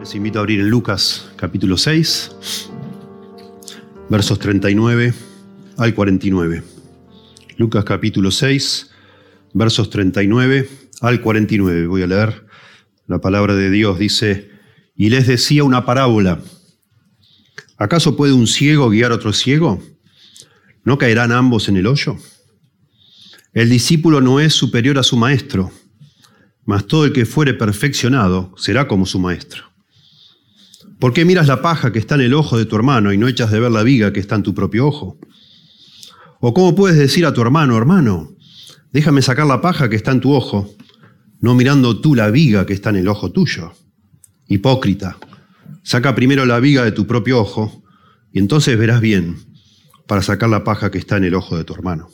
Les invito a abrir en Lucas capítulo 6, versos 39 al 49. Lucas capítulo 6, versos 39 al 49. Voy a leer la palabra de Dios. Dice, y les decía una parábola. ¿Acaso puede un ciego guiar a otro ciego? ¿No caerán ambos en el hoyo? El discípulo no es superior a su maestro, mas todo el que fuere perfeccionado será como su maestro. ¿Por qué miras la paja que está en el ojo de tu hermano y no echas de ver la viga que está en tu propio ojo? ¿O cómo puedes decir a tu hermano, hermano, déjame sacar la paja que está en tu ojo, no mirando tú la viga que está en el ojo tuyo? Hipócrita, saca primero la viga de tu propio ojo y entonces verás bien para sacar la paja que está en el ojo de tu hermano.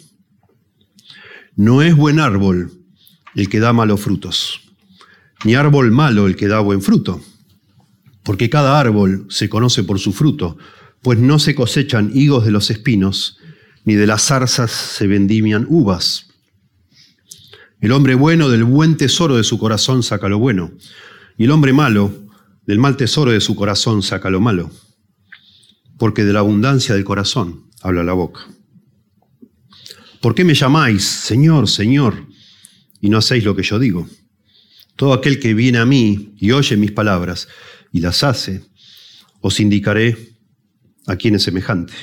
No es buen árbol el que da malos frutos, ni árbol malo el que da buen fruto porque cada árbol se conoce por su fruto, pues no se cosechan higos de los espinos, ni de las zarzas se vendimian uvas. El hombre bueno del buen tesoro de su corazón saca lo bueno, y el hombre malo del mal tesoro de su corazón saca lo malo, porque de la abundancia del corazón habla la boca. ¿Por qué me llamáis Señor, Señor, y no hacéis lo que yo digo? Todo aquel que viene a mí y oye mis palabras y las hace, os indicaré a quién es semejante.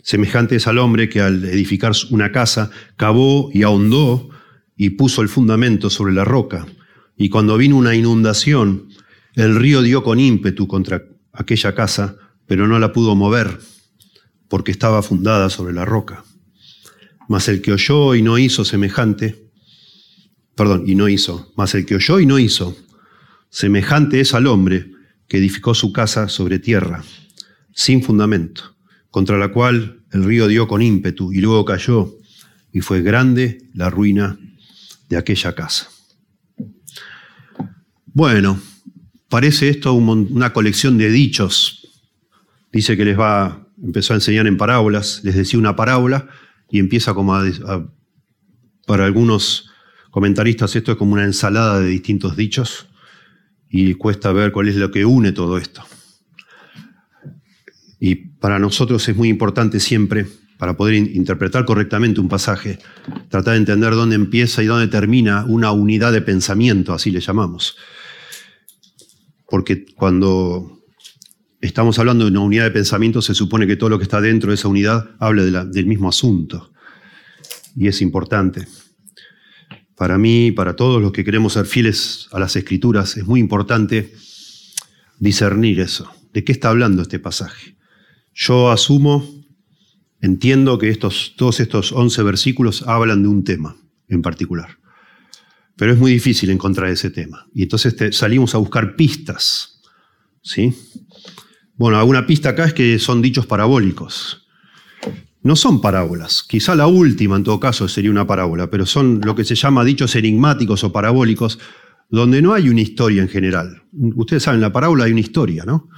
Semejante es al hombre que al edificar una casa cavó y ahondó y puso el fundamento sobre la roca. Y cuando vino una inundación, el río dio con ímpetu contra aquella casa, pero no la pudo mover, porque estaba fundada sobre la roca. Mas el que oyó y no hizo semejante, perdón, y no hizo, mas el que oyó y no hizo, semejante es al hombre que edificó su casa sobre tierra, sin fundamento, contra la cual el río dio con ímpetu y luego cayó, y fue grande la ruina de aquella casa. Bueno, parece esto una colección de dichos. Dice que les va, empezó a enseñar en parábolas, les decía una parábola y empieza como a, para algunos comentaristas esto es como una ensalada de distintos dichos y cuesta ver cuál es lo que une todo esto. Y para nosotros es muy importante siempre, para poder interpretar correctamente un pasaje, tratar de entender dónde empieza y dónde termina una unidad de pensamiento, así le llamamos. Porque cuando estamos hablando de una unidad de pensamiento, se supone que todo lo que está dentro de esa unidad habla del mismo asunto. Y es importante. Para mí, para todos los que queremos ser fieles a las escrituras, es muy importante discernir eso. ¿De qué está hablando este pasaje? Yo asumo, entiendo que estos, todos estos 11 versículos hablan de un tema en particular. Pero es muy difícil encontrar ese tema. Y entonces salimos a buscar pistas. ¿sí? Bueno, alguna pista acá es que son dichos parabólicos no son parábolas. Quizá la última, en todo caso, sería una parábola, pero son lo que se llama dichos enigmáticos o parabólicos, donde no hay una historia en general. Ustedes saben, en la parábola hay una historia, ¿no?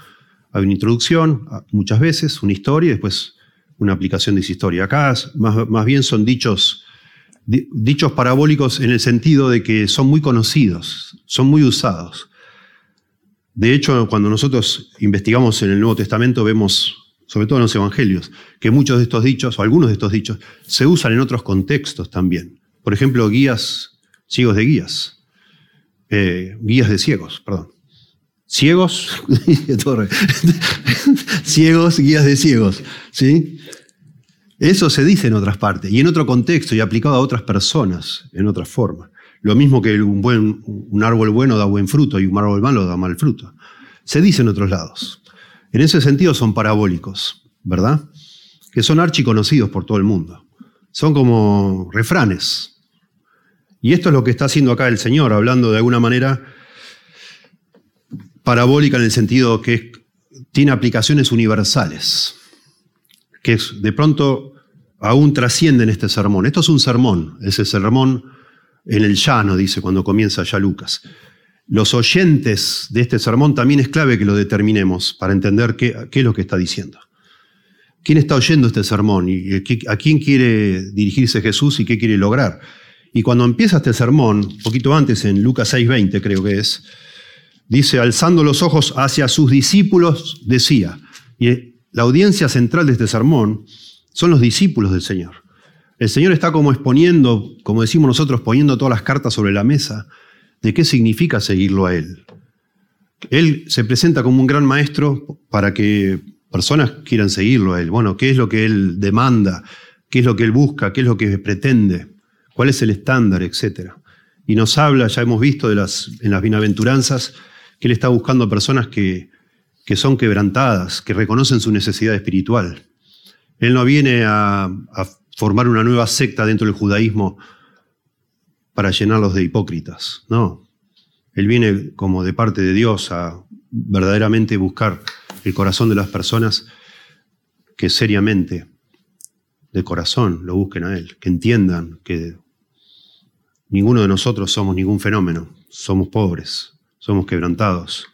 Hay una introducción, muchas veces, una historia y después una aplicación de esa historia. Acá más, más bien son dichos, dichos parabólicos en el sentido de que son muy conocidos, son muy usados. De hecho, cuando nosotros investigamos en el Nuevo Testamento, vemos sobre todo en los evangelios, que muchos de estos dichos, o algunos de estos dichos, se usan en otros contextos también. Por ejemplo, guías, ciegos de guías, eh, guías de ciegos, perdón. Ciegos, ciegos, guías de ciegos, ¿sí? Eso se dice en otras partes y en otro contexto y aplicado a otras personas en otra forma. Lo mismo que un, buen, un árbol bueno da buen fruto y un árbol malo da mal fruto. Se dice en otros lados. En ese sentido son parabólicos, ¿verdad? Que son archiconocidos por todo el mundo. Son como refranes. Y esto es lo que está haciendo acá el Señor, hablando de alguna manera parabólica en el sentido que tiene aplicaciones universales, que de pronto aún trascienden este sermón. Esto es un sermón, ese sermón en el llano, dice cuando comienza ya Lucas los oyentes de este sermón también es clave que lo determinemos para entender qué, es lo que está diciendo. ¿Quién está oyendo este sermón y a quién quiere dirigirse Jesús y qué quiere lograr? Y cuando empieza este sermón, un poquito antes, en Lucas 6:20 creo que es, dice, alzando los ojos hacia sus discípulos, decía, y la audiencia central de este sermón son los discípulos del Señor. El Señor está como exponiendo, como decimos nosotros, poniendo todas las cartas sobre la mesa de qué significa seguirlo a Él. Él se presenta como un gran maestro para que personas quieran seguirlo a Él. Bueno, ¿qué es lo que Él demanda? ¿Qué es lo que Él busca? ¿Qué es lo que pretende? ¿Cuál es el estándar? Etcétera. Y nos habla, ya hemos visto de las, en las bienaventuranzas, que Él está buscando personas que, que son quebrantadas, que reconocen su necesidad espiritual. Él no viene a, a formar una nueva secta dentro del judaísmo para llenarlos de hipócritas. No. Él viene como de parte de Dios a verdaderamente buscar el corazón de las personas que seriamente, de corazón, lo busquen a Él, que entiendan que ninguno de nosotros somos ningún fenómeno, somos pobres, somos quebrantados,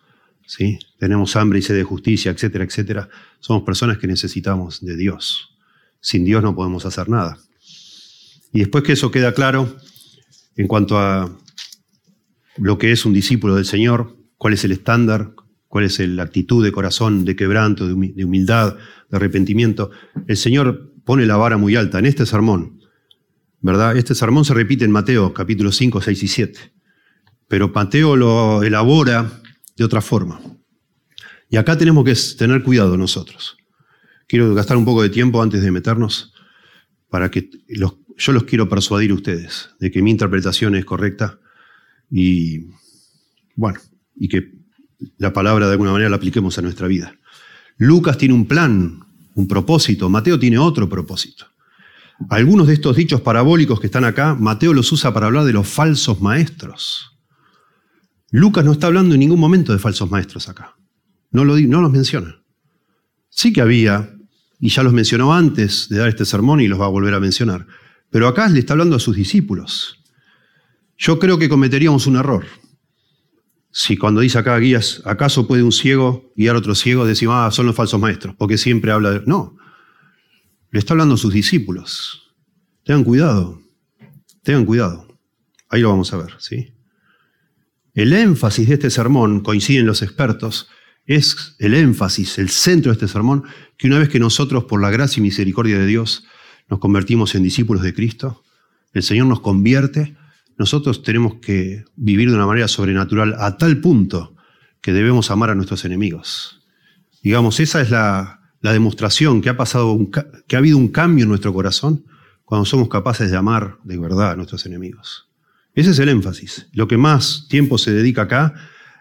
¿sí? tenemos hambre y sed de justicia, etcétera, etcétera. Somos personas que necesitamos de Dios. Sin Dios no podemos hacer nada. Y después que eso queda claro en cuanto a lo que es un discípulo del Señor, cuál es el estándar, cuál es la actitud de corazón, de quebranto, de humildad, de arrepentimiento. El Señor pone la vara muy alta en este sermón, ¿verdad? Este sermón se repite en Mateo capítulo 5, 6 y 7, pero Mateo lo elabora de otra forma. Y acá tenemos que tener cuidado nosotros. Quiero gastar un poco de tiempo antes de meternos para que yo los quiero persuadir a ustedes de que mi interpretación es correcta y, bueno, y que la palabra de alguna manera la apliquemos a nuestra vida. Lucas tiene un plan, un propósito, Mateo tiene otro propósito. Algunos de estos dichos parabólicos que están acá, Mateo los usa para hablar de los falsos maestros. Lucas no está hablando en ningún momento de falsos maestros acá. No, lo, no los menciona. Sí que había, y ya los mencionó antes de dar este sermón y los va a volver a mencionar, pero acá le está hablando a sus discípulos. Yo creo que cometeríamos un error si cuando dice acá guías, ¿acaso puede un ciego guiar a otro ciego? Decimos, ah, son los falsos maestros, porque siempre habla de... No, le está hablando a sus discípulos. Tengan cuidado, tengan cuidado. Ahí lo vamos a ver, ¿sí? El énfasis de este sermón, coinciden los expertos, es el énfasis, el centro de este sermón, que una vez que nosotros, por la gracia y misericordia de Dios, nos convertimos en discípulos de Cristo, el Señor nos convierte, nosotros tenemos que vivir de una manera sobrenatural a tal punto que debemos amar a nuestros enemigos. Digamos, esa es la, demostración que ha pasado, que ha habido un cambio en nuestro corazón cuando somos capaces de amar de verdad a nuestros enemigos. Ese es el énfasis. Lo que más tiempo se dedica acá,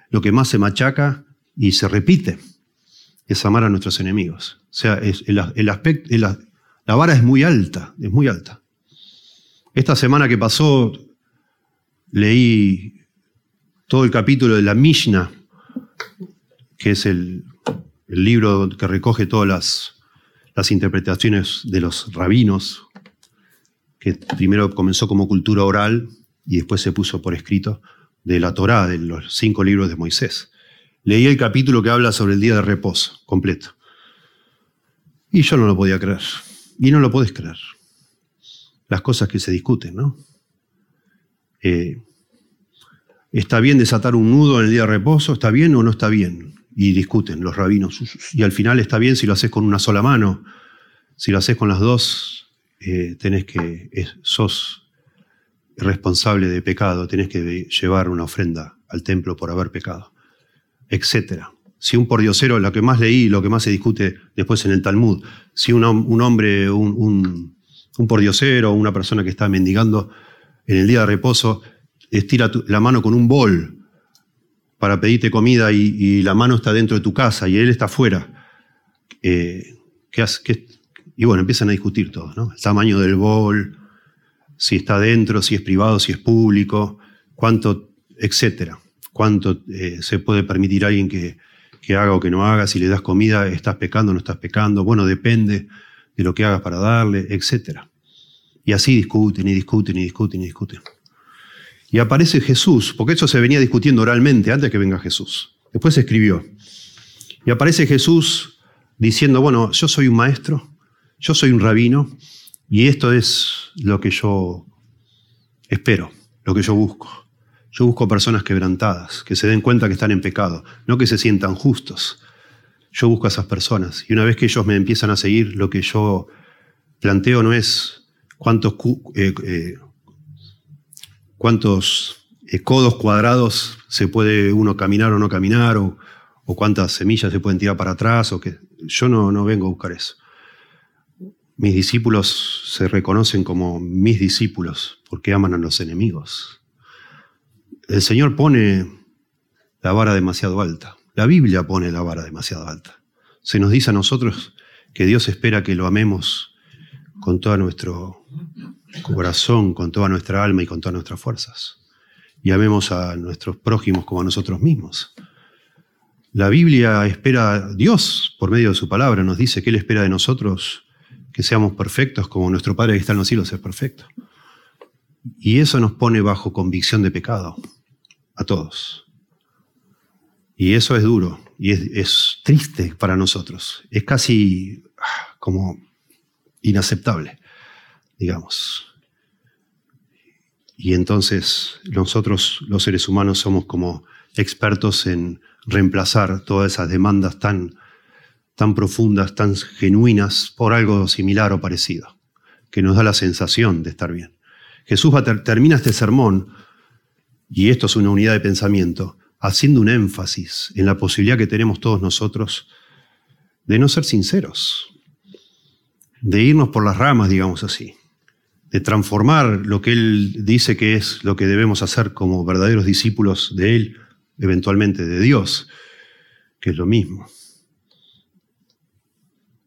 lo que más se machaca y se repite, es amar a nuestros enemigos. O sea, el, aspecto, la vara es muy alta, es muy alta. Esta semana que pasó leí todo el capítulo de la Mishnah, que es el, libro que recoge todas las, las, interpretaciones de los rabinos, que primero comenzó como cultura oral y después se puso por escrito, de la Torá, de los cinco libros de Moisés. Leí el capítulo que habla sobre el día de reposo, completo. Y yo no lo podía creer. Y no lo puedes creer. Las cosas que se discuten, ¿no? Eh, ¿Está bien desatar un nudo en el día de reposo? ¿Está bien o no está bien? Y discuten los rabinos. Y al final está bien si lo haces con una sola mano. Si lo haces con las dos, eh, tenés que, sos responsable de pecado, tenés que llevar una ofrenda al templo por haber pecado, etc. Si un pordiosero, lo que más leí, lo que más se discute después en el Talmud, si un, hombre, un, un, un pordiosero, una persona que está mendigando, en el día de reposo estira la mano con un bol para pedirte comida y, la mano está dentro de tu casa y él está afuera, eh, ¿qué, y bueno, empiezan a discutir todo, ¿no? El tamaño del bol, si está dentro, si es privado, si es público, cuánto, etcétera. Cuánto eh, se puede permitir alguien que, que haga o que no haga, si le das comida, estás pecando o no estás pecando, bueno, depende de lo que hagas para darle, etcétera. Y así discuten y discuten y discuten y discuten. Y aparece Jesús, porque eso se venía discutiendo oralmente antes que venga Jesús. Después se escribió. Y aparece Jesús diciendo, bueno, yo soy un maestro, yo soy un rabino, y esto es lo que yo espero, lo que yo busco. Yo busco personas quebrantadas, que se den cuenta que están en pecado, no que se sientan justos. Yo busco a esas personas. Y una vez que ellos me empiezan a seguir, lo que yo planteo no es cuántos, eh, eh, cuántos eh, codos cuadrados se puede uno caminar o no caminar, o, cuántas semillas se pueden tirar para atrás, o que yo no, no vengo a buscar eso. Mis discípulos se reconocen como mis discípulos porque aman a los enemigos. El Señor pone la vara demasiado alta. La Biblia pone la vara demasiado alta. Se nos dice a nosotros que Dios espera que lo amemos con todo nuestro corazón, con toda nuestra alma y con todas nuestras fuerzas. Y amemos a nuestros prójimos como a nosotros mismos. La Biblia espera, Dios por medio de su palabra nos dice que Él espera de nosotros que seamos perfectos como nuestro Padre que está en los cielos es perfecto. Y eso nos pone bajo convicción de pecado a todos. Y eso es duro y es, triste para nosotros. Es casi ah, como inaceptable, digamos. Y entonces nosotros, los seres humanos, somos como expertos en reemplazar todas esas demandas tan, tan profundas, tan genuinas, por algo similar o parecido, que nos da la sensación de estar bien. Jesús termina este sermón y esto es una unidad de pensamiento, haciendo un énfasis en la posibilidad que tenemos todos nosotros de no ser sinceros, de irnos por las ramas, digamos así, de transformar lo que Él dice que es lo que debemos hacer como verdaderos discípulos de Él, eventualmente de Dios, que es lo mismo.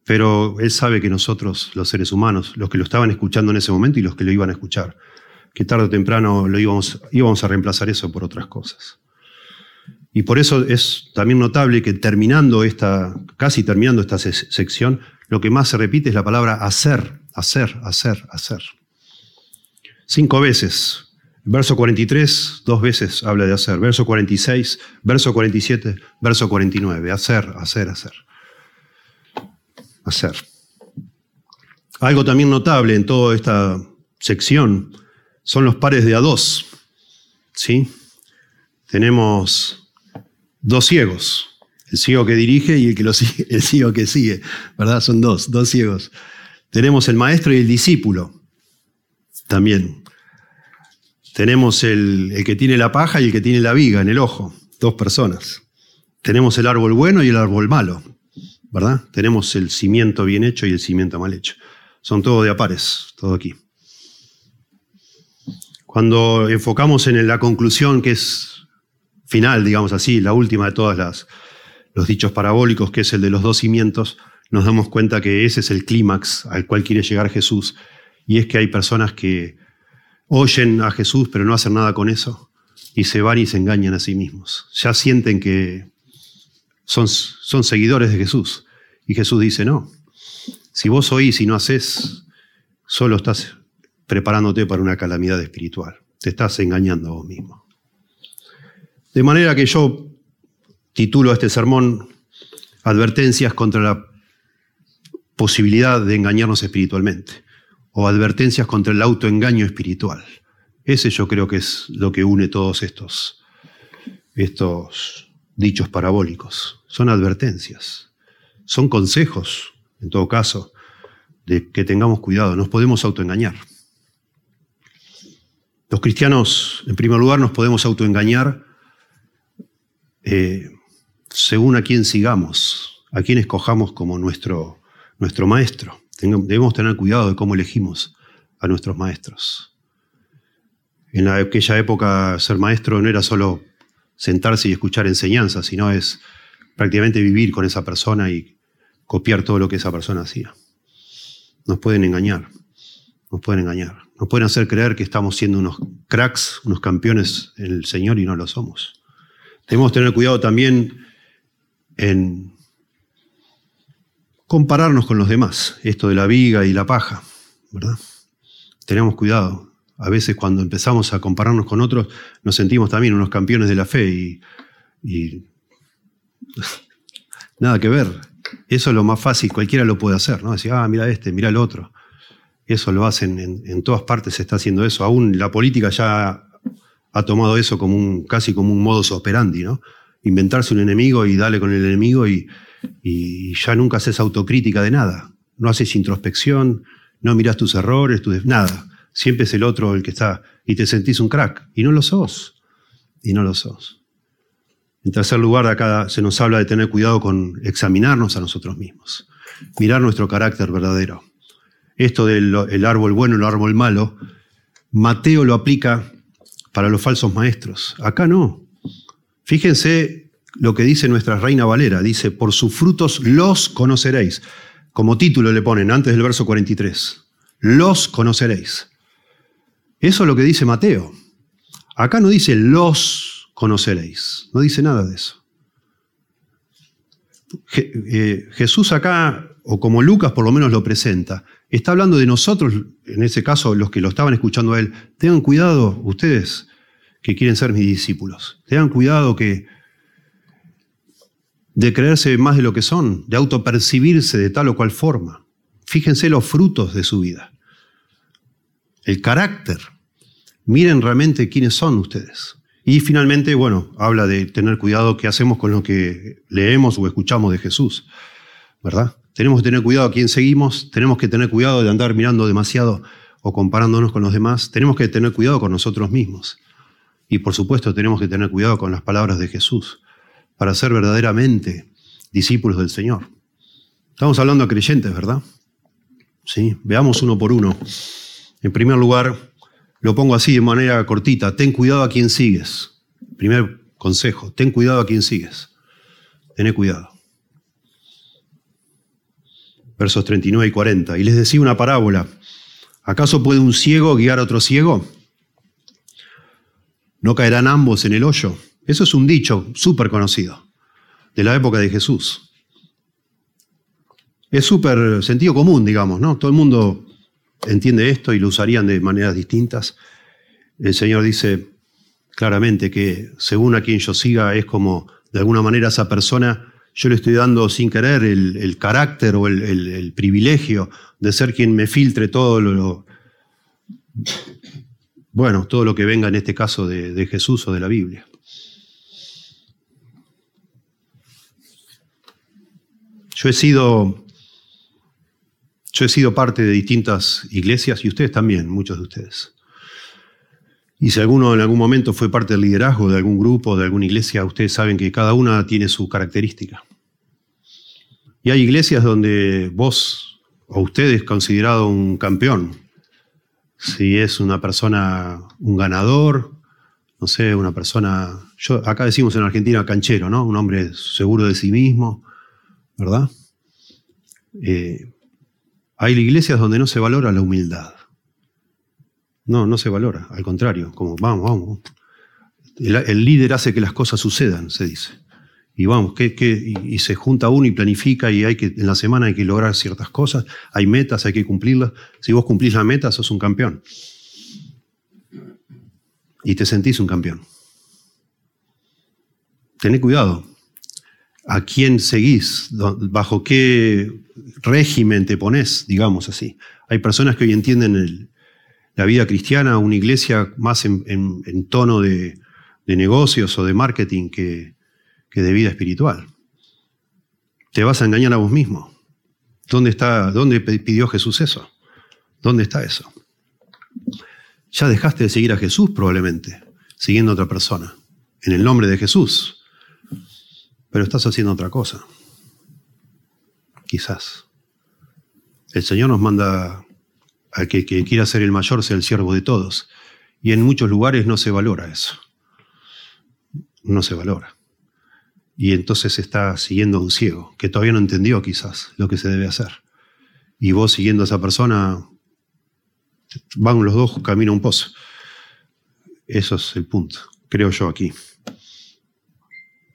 Pero Él sabe que nosotros, los seres humanos, los que lo estaban escuchando en ese momento y los que lo iban a escuchar, que tarde o temprano lo íbamos, íbamos a reemplazar eso por otras cosas. Y por eso es también notable que terminando esta, casi terminando esta sección, lo que más se repite es la palabra hacer, hacer, hacer, hacer. Cinco veces. Verso 43, dos veces habla de hacer. Verso 46, verso 47, verso 49. Hacer, hacer, hacer. Hacer. Algo también notable en toda esta sección son los pares de a dos. ¿sí? Tenemos dos ciegos, el ciego que dirige y el, que lo sigue, el ciego que sigue, ¿verdad? Son dos, dos ciegos. Tenemos el maestro y el discípulo, también. Tenemos el, que tiene la paja y el que tiene la viga en el ojo, dos personas. Tenemos el árbol bueno y el árbol malo, ¿verdad? Tenemos el cimiento bien hecho y el cimiento mal hecho. Son todo de a pares, todo aquí. Cuando enfocamos en la conclusión que es final, digamos así, la última de todos los dichos parabólicos, que es el de los dos cimientos, nos damos cuenta que ese es el clímax al cual quiere llegar Jesús. Y es que hay personas que oyen a Jesús pero no hacen nada con eso y se van y se engañan a sí mismos. Ya sienten que son, son seguidores de Jesús. Y Jesús dice, no, si vos oís y no haces, solo estás preparándote para una calamidad espiritual. Te estás engañando a vos mismo. De manera que yo titulo a este sermón Advertencias contra la posibilidad de engañarnos espiritualmente o advertencias contra el autoengaño espiritual. Ese yo creo que es lo que une todos estos, estos dichos parabólicos. Son advertencias, son consejos, en todo caso, de que tengamos cuidado, nos podemos autoengañar. Los cristianos, en primer lugar, nos podemos autoengañar eh, según a quién sigamos, a quién escojamos como nuestro, nuestro maestro. Debemos tener cuidado de cómo elegimos a nuestros maestros. En aquella época ser maestro no era solo sentarse y escuchar enseñanzas, sino es prácticamente vivir con esa persona y copiar todo lo que esa persona hacía. Nos pueden engañar, nos pueden engañar. Nos pueden hacer creer que estamos siendo unos cracks, unos campeones en el Señor y no lo somos. Debemos tener cuidado también en compararnos con los demás, esto de la viga y la paja, ¿verdad? Tenemos cuidado. A veces cuando empezamos a compararnos con otros, nos sentimos también unos campeones de la fe y, y nada que ver. Eso es lo más fácil, cualquiera lo puede hacer, ¿no? Decir, ah, mira este, mira el otro. Eso lo hacen en, todas partes, se está haciendo eso. Aún la política ya ha tomado eso como un, casi como un modus operandi, ¿no? Inventarse un enemigo y darle con el enemigo y, ya nunca haces autocrítica de nada. No haces introspección, no miras tus errores, nada. Siempre es el otro el que está y te sentís un crack. Y no lo sos. Y no lo sos. En tercer lugar, acá se nos habla de tener cuidado con examinarnos a nosotros mismos. Mirar nuestro carácter verdadero. Esto del árbol bueno y el árbol malo, Mateo lo aplica para los falsos maestros. Acá no. Fíjense lo que dice nuestra reina Valera. Dice, por sus frutos los conoceréis. Como título le ponen antes del verso 43. Los conoceréis. Eso es lo que dice Mateo. Acá no dice los conoceréis. No dice nada de eso. Eh, Jesús acá, o como Lucas por lo menos lo presenta, está hablando de nosotros, en ese caso los que lo estaban escuchando a él. Tengan cuidado ustedes que quieren ser mis discípulos. Tengan cuidado que de creerse más de lo que son, de autopercibirse de tal o cual forma. Fíjense los frutos de su vida, el carácter. Miren realmente quiénes son ustedes. Y finalmente, bueno, habla de tener cuidado qué hacemos con lo que leemos o escuchamos de Jesús, ¿verdad? Tenemos que tener cuidado a quién seguimos, tenemos que tener cuidado de andar mirando demasiado o comparándonos con los demás, tenemos que tener cuidado con nosotros mismos. Y por supuesto tenemos que tener cuidado con las palabras de Jesús para ser verdaderamente discípulos del Señor. Estamos hablando a creyentes, ¿verdad? Sí, veamos uno por uno. En primer lugar, lo pongo así de manera cortita, ten cuidado a quien sigues. Primer consejo, ten cuidado a quien sigues. Ten cuidado. Versos 39 y 40. Y les decía una parábola. ¿Acaso puede un ciego guiar a otro ciego? ¿No caerán ambos en el hoyo? Eso es un dicho súper conocido de la época de Jesús. Es súper sentido común, digamos, ¿no? Todo el mundo entiende esto y lo usarían de maneras distintas. El Señor dice claramente que según a quien yo siga es como de alguna manera esa persona, yo le estoy dando sin querer el, carácter o el, privilegio de ser quien me filtre todo lo, bueno, todo lo que venga en este caso de Jesús o de la Biblia. Yo he sido, yo he sido parte de distintas iglesias y ustedes también, muchos de ustedes. Y si alguno en algún momento fue parte del liderazgo de algún grupo, de alguna iglesia, ustedes saben que cada una tiene su característica. Y hay iglesias donde vos o usted es considerado un campeón. Si es una persona, un ganador, no sé, una persona, yo, acá decimos en Argentina canchero, ¿no? Un hombre seguro de sí mismo, ¿verdad? Eh, hay iglesias donde no se valora la humildad. No, no se valora, al contrario, como vamos, vamos. El, líder hace que las cosas sucedan, se dice. Y vamos, y, se junta uno y planifica y hay que, en la semana hay que lograr ciertas cosas, hay metas, hay que cumplirlas. Si vos cumplís la meta, sos un campeón. Y te sentís un campeón. Tené cuidado, a quién seguís, bajo qué régimen te pones, digamos así. Hay personas que hoy entienden la vida cristiana, una iglesia más en, tono de, negocios o de marketing que, de vida espiritual. Te vas a engañar a vos mismo. ¿Dónde, está, ¿Dónde pidió Jesús eso? ¿Dónde está eso? Ya dejaste de seguir a Jesús probablemente, siguiendo a otra persona. En el nombre de Jesús pero estás haciendo otra cosa. Quizás. El Señor nos manda a que, que quiera ser el mayor sea el siervo de todos. Y en muchos lugares no se valora eso. No se valora. Y entonces está siguiendo a un ciego, que todavía no entendió quizás lo que se debe hacer. Y vos siguiendo a esa persona, van los dos camino a un pozo. Eso es el punto, creo yo aquí.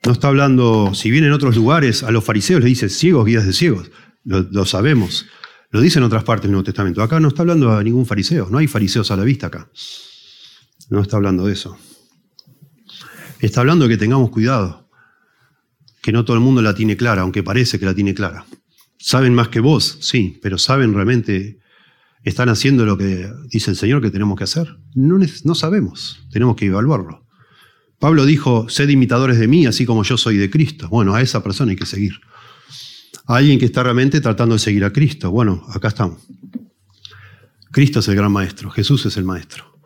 No está hablando, si bien en otros lugares a los fariseos les dice ciegos, guías de ciegos, lo, sabemos. Lo dice en otras partes del Nuevo Testamento. Acá no está hablando a ningún fariseo, no hay fariseos a la vista acá. No está hablando de eso. Está hablando de que tengamos cuidado, que no todo el mundo la tiene clara, aunque parece que la tiene clara. Saben más que vos, sí, pero saben realmente ¿Están haciendo lo que dice el Señor que tenemos que hacer? No, no sabemos, tenemos que evaluarlo. Pablo dijo, sed imitadores de mí, así como yo soy de Cristo. Bueno, a esa persona hay que seguir. Alguien que está realmente tratando de seguir a Cristo. Bueno, acá estamos. Cristo es el gran maestro, Jesús es el maestro.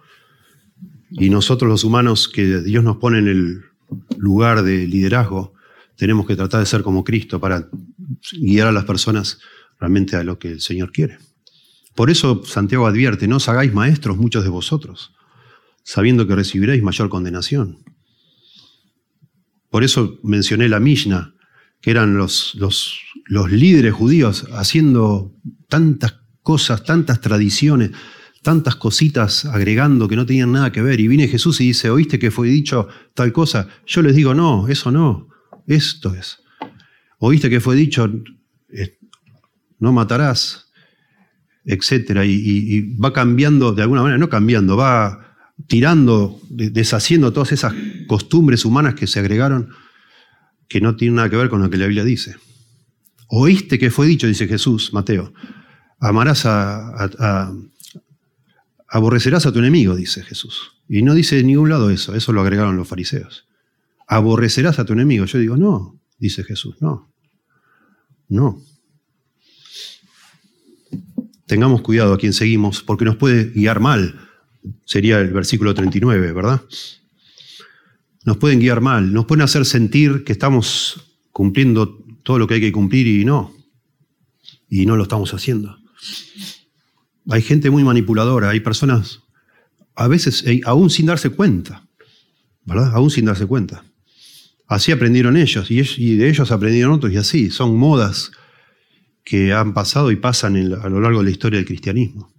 Y nosotros los humanos que Dios nos pone en el lugar de liderazgo, tenemos que tratar de ser como Cristo para guiar a las personas realmente a lo que el Señor quiere. Por eso Santiago advierte, no os hagáis maestros muchos de vosotros, sabiendo que recibiréis mayor condenación. Por eso mencioné la Mishnah, que eran los, los, los líderes judíos haciendo tantas cosas, tantas tradiciones, tantas cositas agregando que no tenían nada que ver. Y viene Jesús y dice, ¿oíste que fue dicho tal cosa? Yo les digo, no, eso no, esto es. ¿Oíste que fue dicho, eh, no matarás? Etcétera. Y, va cambiando, de alguna manera, no cambiando, va tirando, deshaciendo todas esas costumbres humanas que se agregaron que no tienen nada que ver con lo que la Biblia dice. ¿Oíste que fue dicho, dice Jesús, Mateo? Amarás a Aborrecerás a tu enemigo, dice Jesús. Y no dice de ningún lado eso, eso lo agregaron los fariseos. Aborrecerás a tu enemigo. Yo digo, no, dice Jesús, no. No. Tengamos cuidado a quien seguimos, porque nos puede guiar mal. Sería el versículo 39, ¿verdad? Nos pueden guiar mal, nos pueden hacer sentir que estamos cumpliendo todo lo que hay que cumplir y no. Y no lo estamos haciendo. Hay gente muy manipuladora, hay personas, a veces, eh, aún sin darse cuenta, ¿verdad? Aún sin darse cuenta. Así aprendieron ellos y, de ellos aprendieron otros y así. Son modas que han pasado y pasan a lo largo de la historia del cristianismo.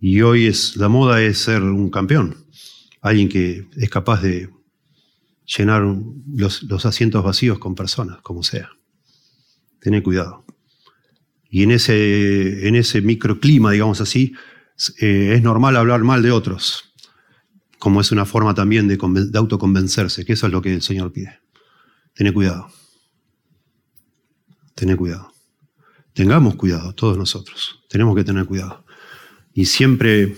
Y hoy es, la moda es ser un campeón, alguien que es capaz de llenar los, asientos vacíos con personas, como sea. Tener cuidado. Y en ese, en ese microclima, digamos así, eh, es normal hablar mal de otros, como es una forma también de, de autoconvencerse, que eso es lo que el Señor pide. Tené cuidado. Tené cuidado. Tengamos cuidado, todos nosotros. Tenemos que tener cuidado. Y siempre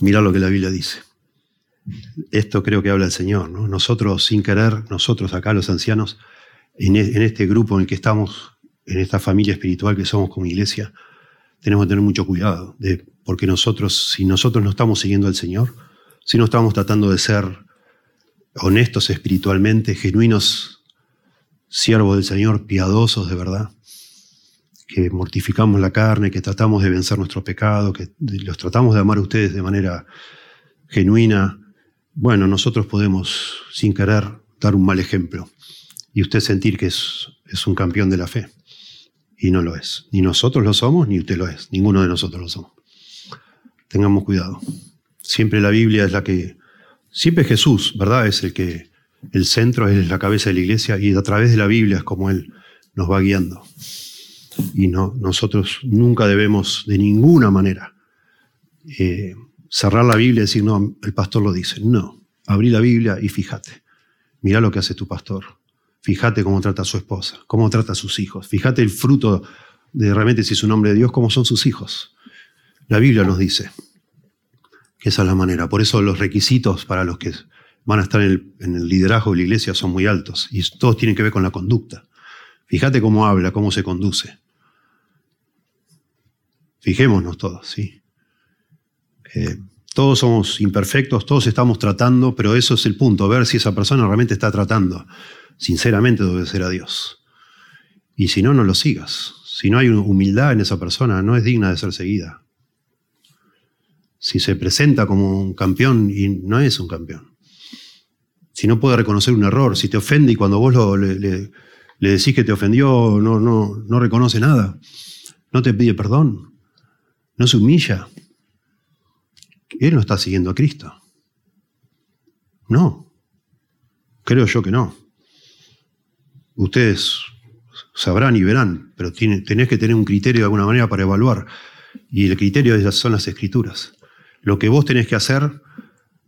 mirar lo que la Biblia dice. Esto creo que habla el Señor, ¿no? Nosotros, sin querer, nosotros acá, los ancianos, en, e, en este grupo en el que estamos en esta familia espiritual que somos como iglesia, tenemos que tener mucho cuidado, de, porque nosotros, si nosotros no estamos siguiendo al Señor, si no estamos tratando de ser honestos espiritualmente, genuinos siervos del Señor, piadosos de verdad, que mortificamos la carne, que tratamos de vencer nuestro pecado, que los tratamos de amar a ustedes de manera genuina, bueno, nosotros podemos, sin querer, dar un mal ejemplo y usted sentir que es, un campeón de la fe y no lo es. Ni nosotros lo somos, ni usted lo es. Ninguno de nosotros lo somos. Tengamos cuidado. Siempre la Biblia es la que, siempre Jesús, ¿verdad? Es el que, el centro, es la cabeza de la iglesia y a través de la Biblia es como Él nos va guiando. Y no, nosotros nunca debemos de ninguna manera eh, cerrar la Biblia y decir, no, el pastor lo dice. No, abrí la Biblia y fíjate, mira lo que hace tu pastor Fíjate cómo trata a su esposa, cómo trata a sus hijos. Fíjate el fruto de realmente si es un hombre de Dios, cómo son sus hijos. La Biblia nos dice que esa es la manera. Por eso los requisitos para los que van a estar en el, liderazgo de la iglesia son muy altos y todos tienen que ver con la conducta. Fíjate cómo habla, cómo se conduce. Fijémonos todos, ¿sí? Eh, todos somos imperfectos, todos estamos tratando, pero eso es el punto, ver si esa persona realmente está tratando sinceramente de obedecer a Dios. Y si no, no lo sigas. Si no hay humildad en esa persona, no es digna de ser seguida. Si se presenta como un campeón y no es un campeón. Si no puede reconocer un error, si te ofende y cuando vos le, decís que te ofendió, no, no, no reconoce nada. No te pide perdón. No se humilla. Él no está siguiendo a Cristo. No. Creo yo que no ustedes sabrán y verán, pero tenés que tener un criterio de alguna manera para evaluar. Y el criterio son las escrituras. Lo que vos tenés que hacer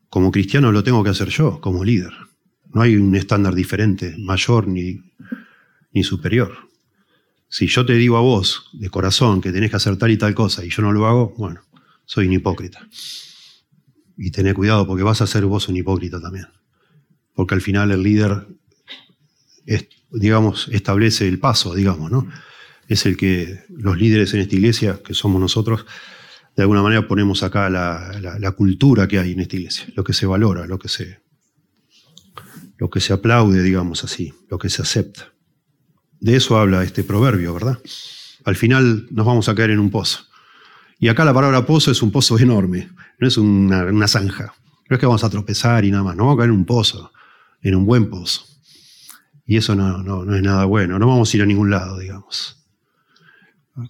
como cristiano lo tengo que hacer yo, como líder. No hay un estándar diferente, mayor ni, ni superior. Si yo te digo a vos de corazón que tenés que hacer tal y tal cosa y yo no lo hago, bueno, soy un hipócrita. Y tené cuidado porque vas a ser vos un hipócrita también. Porque al final el líder, digamos, establece el paso, digamos, ¿no? Es el que los líderes en esta iglesia, que somos nosotros, de alguna manera ponemos acá la, cultura que hay en esta iglesia, lo que se valora, lo que se, lo que se aplaude, digamos así, lo que se acepta. De eso habla este proverbio, ¿verdad? Al final nos vamos a caer en un pozo. Y acá la palabra pozo es un pozo enorme, no es una, zanja. No es que vamos a tropezar y nada más, no vamos a caer en un pozo, en un buen pozo. Y eso no, es nada bueno, no vamos a ir a ningún lado, digamos.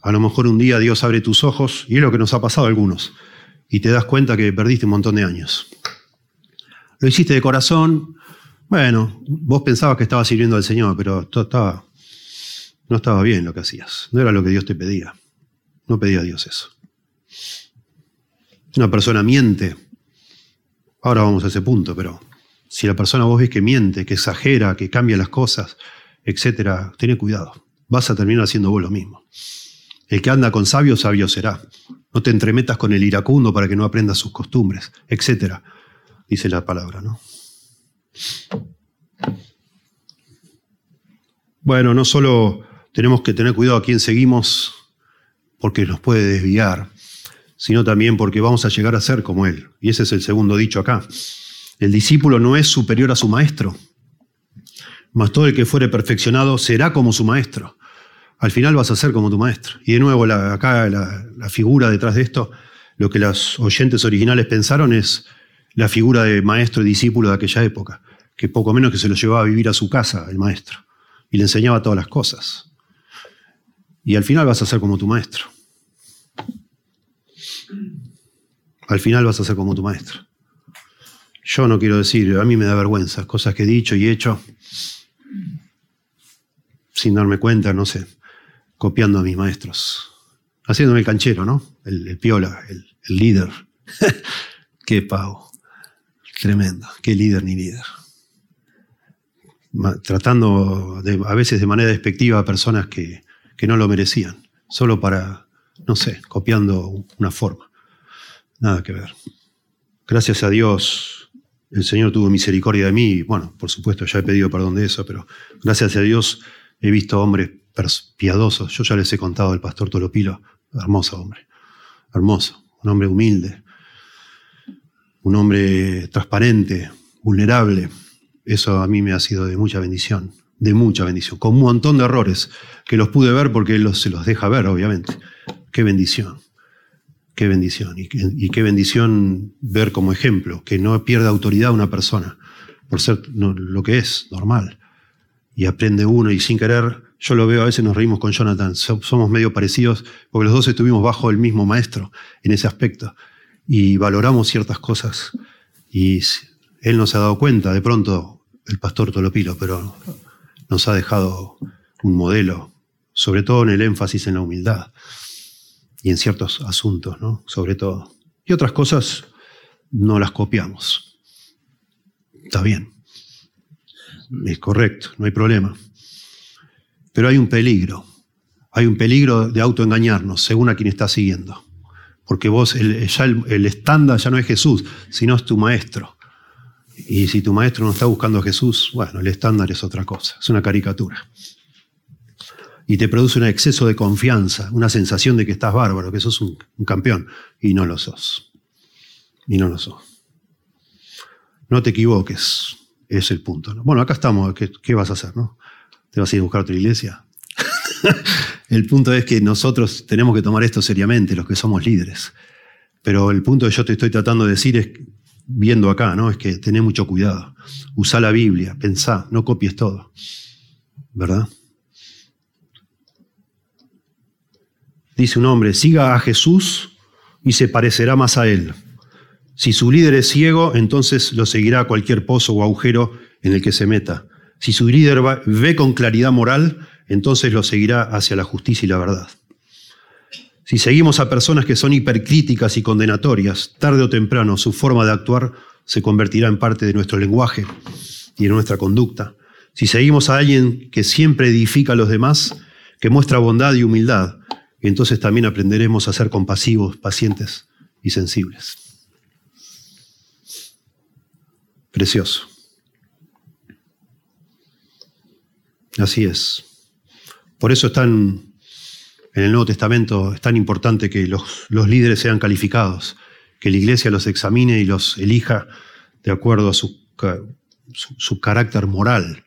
A lo mejor un día Dios abre tus ojos, y es lo que nos ha pasado a algunos, y te das cuenta que perdiste un montón de años. Lo hiciste de corazón, bueno, vos pensabas que estabas sirviendo al Señor, pero no estaba bien lo que hacías, no era lo que Dios te pedía, no pedía a Dios eso. Una persona miente, ahora vamos a ese punto, pero si la persona vos ves que miente, que exagera, que cambia las cosas, etcétera, ten cuidado, vas a terminar haciendo vos lo mismo. El que anda con sabio, sabio será. No te entremetas con el iracundo para que no aprendas sus costumbres, etc. Dice la palabra, ¿no? Bueno, no solo tenemos que tener cuidado a quién seguimos porque nos puede desviar, sino también porque vamos a llegar a ser como Él. Y ese es el segundo dicho acá. El discípulo no es superior a su maestro, mas todo el que fuere perfeccionado será como su maestro al final vas a ser como tu maestro. Y de nuevo, acá la, figura detrás de esto, lo que los oyentes originales pensaron es la figura de maestro y discípulo de aquella época, que poco menos que se lo llevaba a vivir a su casa el maestro y le enseñaba todas las cosas. Y al final vas a ser como tu maestro. Al final vas a ser como tu maestro. Yo no quiero decir, a mí me da vergüenza, cosas que he dicho y hecho sin darme cuenta, no sé copiando a mis maestros, haciéndome el canchero, ¿no? El, piola, el, líder. qué pavo, tremendo, qué líder ni líder. Tratando a veces de manera despectiva a personas que, que no lo merecían, solo para, no sé, copiando una forma. Nada que ver. Gracias a Dios, el Señor tuvo misericordia de mí. Bueno, por supuesto, ya he pedido perdón de eso, pero gracias a Dios he visto hombres piadosos. Yo ya les he contado al pastor Tolopilo, hermoso hombre, hermoso, un hombre humilde, un hombre transparente, vulnerable. Eso a mí me ha sido de mucha bendición, de mucha bendición, con un montón de errores que los pude ver porque él se los deja ver, obviamente. Qué bendición, qué bendición. Y, qué bendición ver como ejemplo, que no pierda autoridad una persona por ser lo que es, normal. Y aprende uno y sin querer yo lo veo, a veces nos reímos con Jonathan, somos medio parecidos porque los dos estuvimos bajo el mismo maestro en ese aspecto y valoramos ciertas cosas. Y él nos ha dado cuenta, de pronto, el pastor Tolopilo, pero nos ha dejado un modelo, sobre todo en el énfasis en la humildad y en ciertos asuntos, ¿no? Sobre todo. Y otras cosas no las copiamos. Está bien. Es correcto, no hay problema. Pero hay un peligro. Hay un peligro de autoengañarnos según a quien está siguiendo. Porque vos, el, el, estándar ya no es Jesús, sino es tu maestro. Y si tu maestro no está buscando a Jesús, bueno, el estándar es otra cosa, es una caricatura. Y te produce un exceso de confianza, una sensación de que estás bárbaro, que sos un, campeón, y no lo sos. Y no lo sos. No te equivoques, es el punto. Bueno, acá estamos, ¿qué, ¿qué, vas a hacer? No? ¿Te vas a ir a buscar otra iglesia? el punto es que nosotros tenemos que tomar esto seriamente, los que somos líderes. Pero el punto que yo te estoy tratando de decir es, viendo acá, ¿no? Es que tenés mucho cuidado. Usa la Biblia, pensá, no copies todo. ¿Verdad? Dice un hombre, siga a Jesús y se parecerá más a él. Si su líder es ciego, entonces lo seguirá a cualquier pozo o agujero en el que se meta. Si su líder ve con claridad moral, entonces lo seguirá hacia la justicia y la verdad. Si seguimos a personas que son hipercríticas y condenatorias, tarde o temprano su forma de actuar se convertirá en parte de nuestro lenguaje y de nuestra conducta. Si seguimos a alguien que siempre edifica a los demás, que muestra bondad y humildad. Entonces también aprenderemos a ser compasivos, pacientes y sensibles. Precioso. Así es. Por eso es tan, en el Nuevo Testamento es tan importante que los, líderes sean calificados, que la iglesia los examine y los elija de acuerdo a su, su, carácter moral,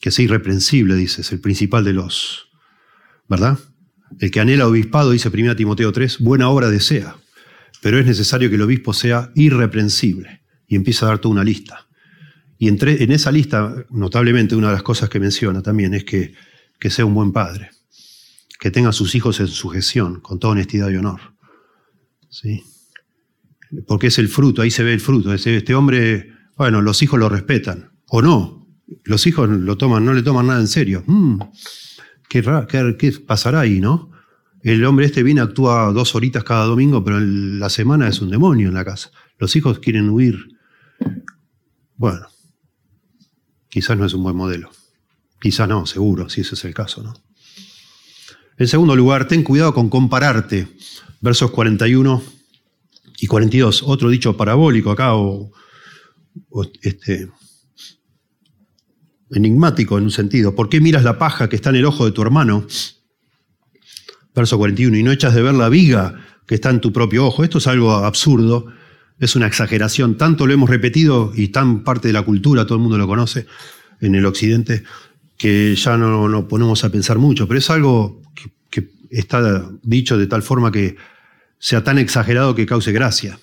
que sea irreprensible, dice, es el principal de los, ¿verdad? El que anhela obispado, dice 1 Timoteo 3, buena obra desea, pero es necesario que el obispo sea irreprensible. Y empieza a dar toda una lista. Y entre, en esa lista, notablemente, una de las cosas que menciona también es que, que sea un buen padre, que tenga a sus hijos en sujeción, con toda honestidad y honor. ¿Sí? Porque es el fruto, ahí se ve el fruto. Este hombre, bueno, los hijos lo respetan, o no. Los hijos lo toman, no le toman nada en serio. Mm, qué, pasará ahí, no? El hombre este viene, actúa dos horitas cada domingo, pero la semana es un demonio en la casa. Los hijos quieren huir. Bueno, quizás no es un buen modelo. Quizás no, seguro, si ese es el caso, ¿no? En segundo lugar, ten cuidado con compararte. Versos 41 y 42. Otro dicho parabólico acá, o, este, enigmático en un sentido. ¿Por qué miras la paja que está en el ojo de tu hermano? Verso 41. Y no echas de ver la viga que está en tu propio ojo. Esto es algo absurdo, es una exageración. Tanto lo hemos repetido y tan parte de la cultura, todo el mundo lo conoce en el occidente, que ya no nos ponemos a pensar mucho. Pero es algo que está dicho de tal forma que sea tan exagerado que cause gracia,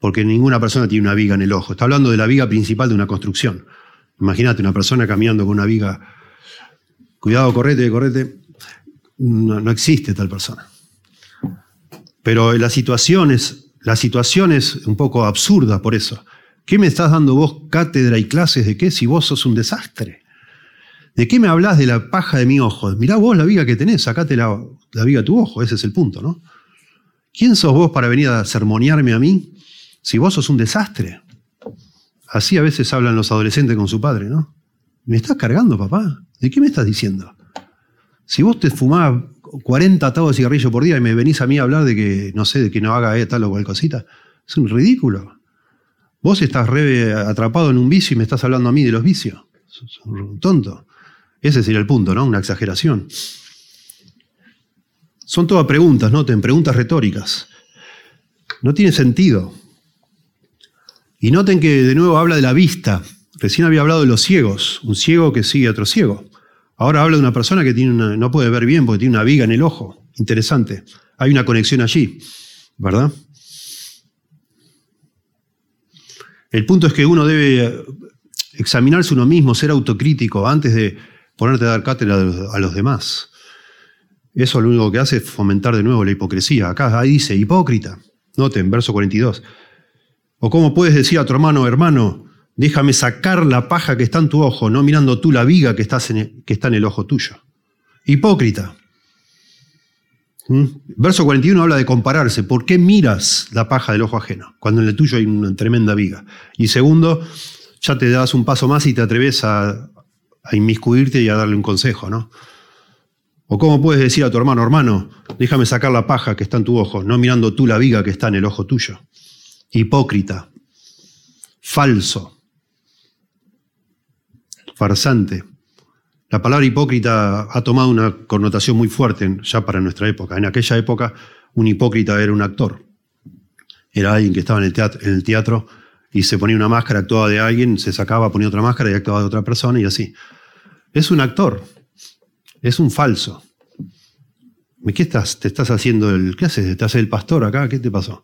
porque ninguna persona tiene una viga en el ojo. Está hablando de la viga principal de una construcción. Imagínate una persona caminando con una viga, cuidado, correte, correte, no, no existe tal persona. Pero la situación, es, la situación es un poco absurda por eso. ¿Qué me estás dando vos cátedra y clases de qué si vos sos un desastre? ¿De qué me hablas de la paja de mi ojo? Mirá vos la viga que tenés, sacate la, la viga de tu ojo, ese es el punto, ¿no? ¿Quién sos vos para venir a sermonearme a mí si vos sos un desastre? Así a veces hablan los adolescentes con su padre, ¿no? ¿Me estás cargando, papá? ¿De qué me estás diciendo? Si vos te fumás 40 atados de cigarrillo por día y me venís a mí a hablar de que, no sé, de que no haga tal o cual cosita, es un ridículo. Vos estás re atrapado en un vicio y me estás hablando a mí de los vicios. Es un tonto. Ese sería el punto, ¿no? Una exageración. Son todas preguntas, noten, preguntas retóricas. No tiene sentido. Y noten que de nuevo habla de la vista. Recién había hablado de los ciegos, un ciego que sigue a otro ciego. Ahora habla de una persona que no puede ver bien porque tiene una viga en el ojo. Interesante. Hay una conexión allí, ¿verdad? El punto es que uno debe examinarse uno mismo, ser autocrítico antes de ponerte a dar cátedra a los demás. Eso lo único que hace es fomentar de nuevo la hipocresía. Acá ahí dice hipócrita. Noten, verso 42. O cómo puedes decir a tu hermano, hermano, déjame sacar la paja que está en tu ojo, no mirando tú la viga que, en que está en el ojo tuyo. Hipócrita. ¿Mm? Verso 41 habla de compararse. ¿Por qué miras la paja del ojo ajeno cuando en el tuyo hay una tremenda viga? Y segundo, ya te das un paso más y te atreves a, a inmiscuirte y a darle un consejo, ¿no? O cómo puedes decir a tu hermano, hermano, déjame sacar la paja que está en tu ojo, no mirando tú la viga que está en el ojo tuyo. Hipócrita, falso, farsante. La palabra hipócrita ha tomado una connotación muy fuerte ya para nuestra época. En aquella época un hipócrita era un actor. Era alguien que estaba en el teatro, y se ponía una máscara, actuaba de alguien, se sacaba, ponía otra máscara y actuaba de otra persona y así. Es un actor, es un falso. ¿Qué estás? ¿Te estás haciendo el. ¿Qué haces? ¿Te haces el pastor acá? ¿Qué te pasó?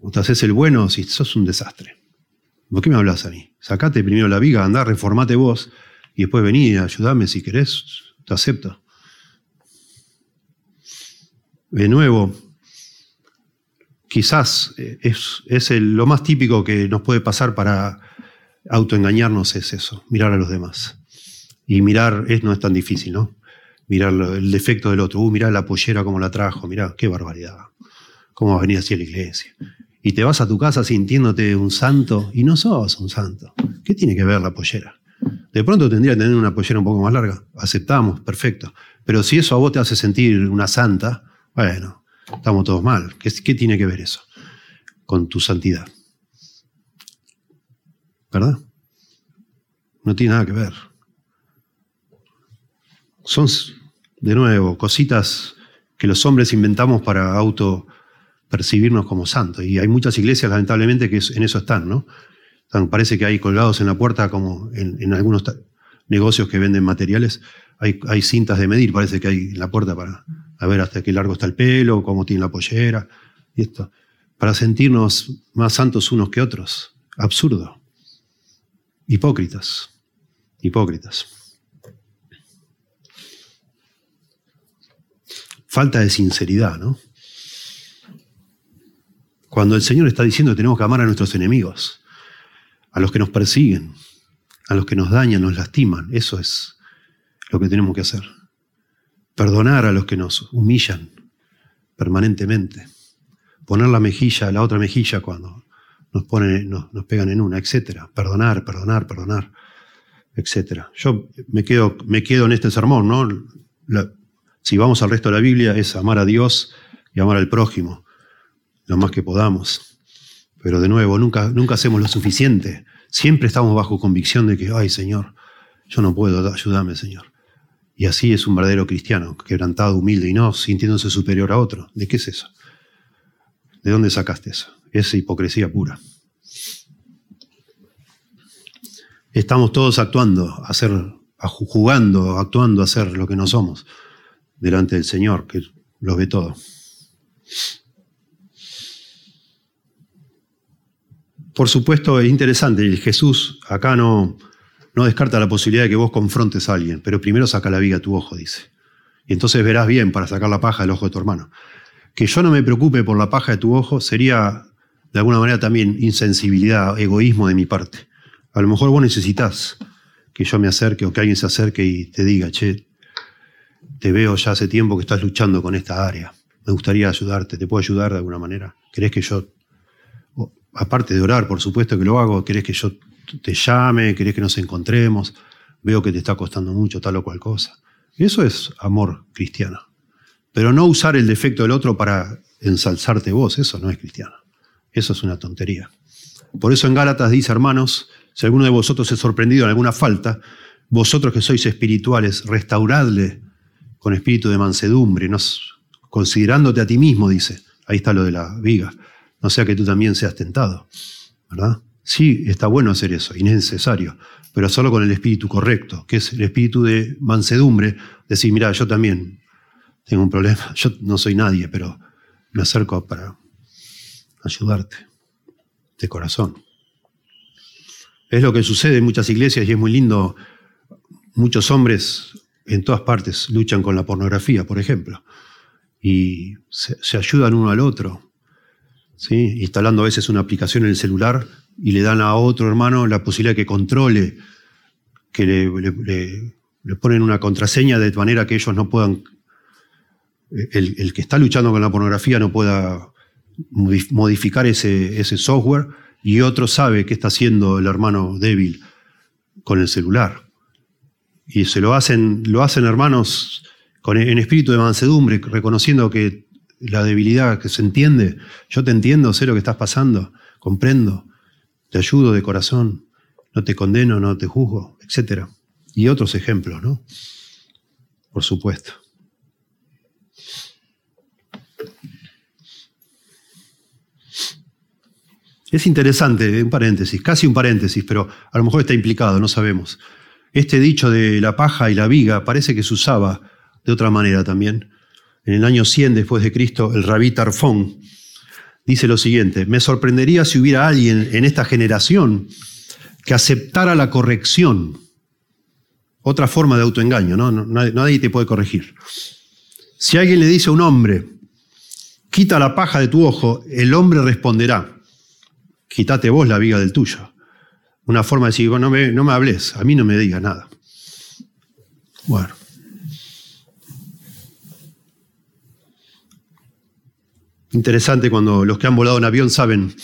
¿O te haces el bueno si sos un desastre? ¿Por qué me hablas a mí? Sacate primero la viga, andá, reformate vos y después vení, ayúdame si querés, te acepto. De nuevo, quizás eh, es, lo más típico que nos puede pasar para autoengañarnos es eso, mirar a los demás. Y mirar es, no es tan difícil, ¿no? Mirar el defecto del otro. Uh, mirá la pollera como la trajo, mirá, qué barbaridad. Cómo va a venir así a la iglesia. Y te vas a tu casa sintiéndote un santo y no sos un santo. ¿Qué tiene que ver la pollera? De pronto tendría que tener una pollera un poco más larga. Aceptamos, perfecto. Pero si eso a vos te hace sentir una santa, bueno, estamos todos mal. ¿Qué, qué tiene que ver eso con tu santidad? ¿Verdad? No tiene nada que ver. Son, de nuevo, cositas que los hombres inventamos para auto percibirnos como santos. Y hay muchas iglesias, lamentablemente, que en eso están, ¿no? parece que hay colgados en la puerta, como en, algunos negocios que venden materiales, hay, hay, cintas de medir, parece que hay en la puerta para ver hasta qué largo está el pelo, cómo tiene la pollera, y esto. Para sentirnos más santos unos que otros. Absurdo. Hipócritas. Hipócritas. Falta de sinceridad, ¿no? Cuando el Señor está diciendo que tenemos que amar a nuestros enemigos, a los que nos persiguen, a los que nos dañan, nos lastiman, eso es lo que tenemos que hacer. Perdonar a los que nos humillan permanentemente. Poner la mejilla, la otra mejilla cuando nos, ponen, nos, pegan en una, etc. Perdonar, perdonar, perdonar, etc. Yo me quedo, me quedo en este sermón, ¿no? si vamos al resto de la Biblia, es amar a Dios y amar al prójimo lo más que podamos. Pero de nuevo, nunca, nunca hacemos lo suficiente. Siempre estamos bajo convicción de que, ay Señor, yo no puedo, ayúdame Señor. Y así es un verdadero cristiano, quebrantado, humilde y no sintiéndose superior a otro. ¿De qué es eso? ¿De dónde sacaste eso? Es hipocresía pura. Estamos todos actuando, a jugando, actuando a ser lo que no somos delante del Señor, que lo ve todo. Por supuesto, es interesante, Jesús acá no, no descarta la posibilidad de que vos confrontes a alguien, pero primero saca la viga a tu ojo, dice. Y entonces verás bien para sacar la paja del ojo de tu hermano. Que yo no me preocupe por la paja de tu ojo sería, de alguna manera, también insensibilidad, egoísmo de mi parte. A lo mejor vos necesitas que yo me acerque o que alguien se acerque y te diga, che, te veo ya hace tiempo que estás luchando con esta área. Me gustaría ayudarte, ¿te puedo ayudar de alguna manera? ¿Querés que yo aparte de orar, por supuesto que lo hago, querés que yo te llame, querés que nos encontremos, veo que te está costando mucho tal o cual cosa. Eso es amor cristiano. Pero no usar el defecto del otro para ensalzarte vos, eso no es cristiano. Eso es una tontería. Por eso en Gálatas dice, hermanos, si alguno de vosotros es sorprendido en alguna falta, vosotros que sois espirituales, restauradle con espíritu de mansedumbre, considerándote a ti mismo, dice. Ahí está lo de la viga no sea que tú también seas tentado, ¿verdad? Sí, está bueno hacer eso y necesario, pero solo con el espíritu correcto, que es el espíritu de mansedumbre, decir, mira, yo también tengo un problema, yo no soy nadie, pero me acerco para ayudarte de corazón. Es lo que sucede en muchas iglesias y es muy lindo. Muchos hombres en todas partes luchan con la pornografía, por ejemplo, y se, se ayudan uno al otro instalando a veces una aplicación en el celular y le dan a otro hermano la posibilidad de que controle, que le, ponen una contraseña de manera que ellos no puedan, el, que está luchando con la pornografía no pueda modificar ese, software y otro sabe qué está haciendo el hermano débil con el celular. Y se lo hacen, lo hacen hermanos con, en espíritu de mansedumbre, reconociendo que la debilidad que se entiende. Yo te entiendo, sé lo que estás pasando, comprendo, te ayudo de corazón, no te condeno, no te juzgo, etc. Y otros ejemplos, ¿no? Por supuesto. Es interesante, un paréntesis, casi un paréntesis, pero a lo mejor está implicado, no sabemos. Este dicho de la paja y la viga parece que se usaba de otra manera también en el año 100 después de Cristo, el rabí Tarfón, dice lo siguiente, me sorprendería si hubiera alguien en esta generación que aceptara la corrección. Otra forma de autoengaño, ¿no? Nadie te puede corregir. Si alguien le dice a un hombre, quita la paja de tu ojo, el hombre responderá, quítate vos la viga del tuyo. Una forma de decir, no me, no me hables, a mí no me digas nada. Bueno. Interesante cuando los que han volado en avión saben,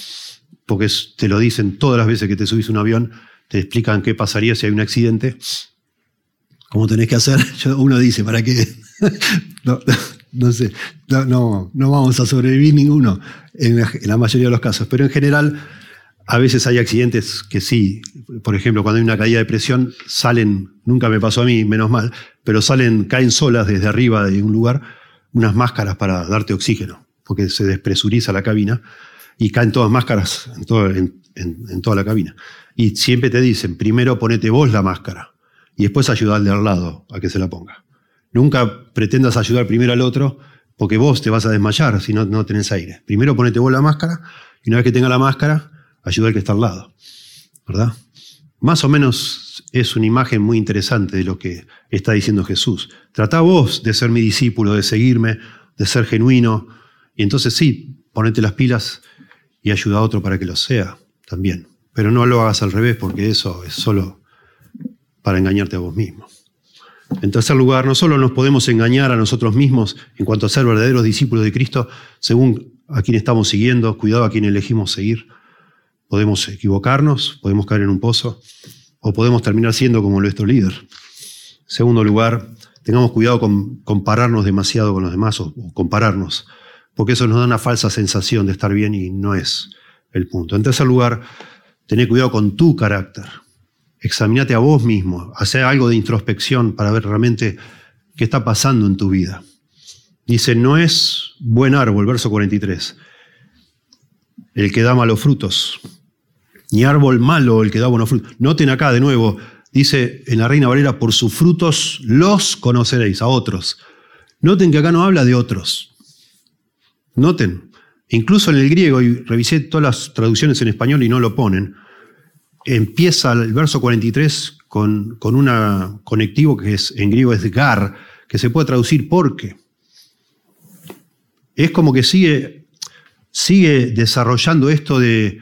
porque te lo dicen todas las veces que te subís un avión, te explican qué pasaría si hay un accidente, cómo tenés que hacer. Uno dice, ¿para qué? no, sé, no, no, vamos a sobrevivir ninguno en la, mayoría de los casos, pero en general a veces hay accidentes que sí, por ejemplo, cuando hay una caída de presión, salen, nunca me pasó a mí, menos mal, pero salen, caen solas desde arriba de un lugar unas máscaras para darte oxígeno, porque se despresuriza la cabina y caen todas máscaras en, toda la cabina. Y siempre te dicen, primero ponete vos la máscara y después ayudarle al lado a que se la ponga. Nunca pretendas ayudar primero al otro porque vos te vas a desmayar si no, no tenés aire. Primero ponete vos la máscara y una vez que tenga la máscara, ayuda al que está al lado. ¿Verdad? Más o menos es una imagen muy interesante de lo que está diciendo Jesús. Trata vos de ser mi discípulo, de seguirme, de ser genuino. Y entonces sí, ponete las pilas y ayuda a otro para que lo sea también. Pero no lo hagas al revés porque eso es solo para engañarte a vos mismo. En tercer lugar, no solo nos podemos engañar a nosotros mismos en cuanto a ser verdaderos discípulos de Cristo, según a quien estamos siguiendo, cuidado a quien elegimos seguir, podemos equivocarnos, podemos caer en un pozo o podemos terminar siendo como nuestro líder. Segundo lugar, tengamos cuidado con compararnos demasiado con los demás o, compararnos, porque eso nos da una falsa sensación de estar bien y no es el punto. En tercer lugar, tener cuidado con tu carácter examínate a vos mismo, hacer algo de introspección para ver realmente qué está pasando en tu vida. Dice, no es buen árbol, verso 43, el que da malos frutos, ni árbol malo el que da buenos frutos. Noten acá de nuevo, dice en la Reina Valera, por sus frutos los conoceréis a otros. Noten que acá no habla de otros. Noten, incluso en el griego, y revisé todas las traducciones en español y no lo ponen, empieza el verso 43 con, con un conectivo que es, en griego es gar, que se puede traducir porque. Es como que sigue, sigue desarrollando esto de,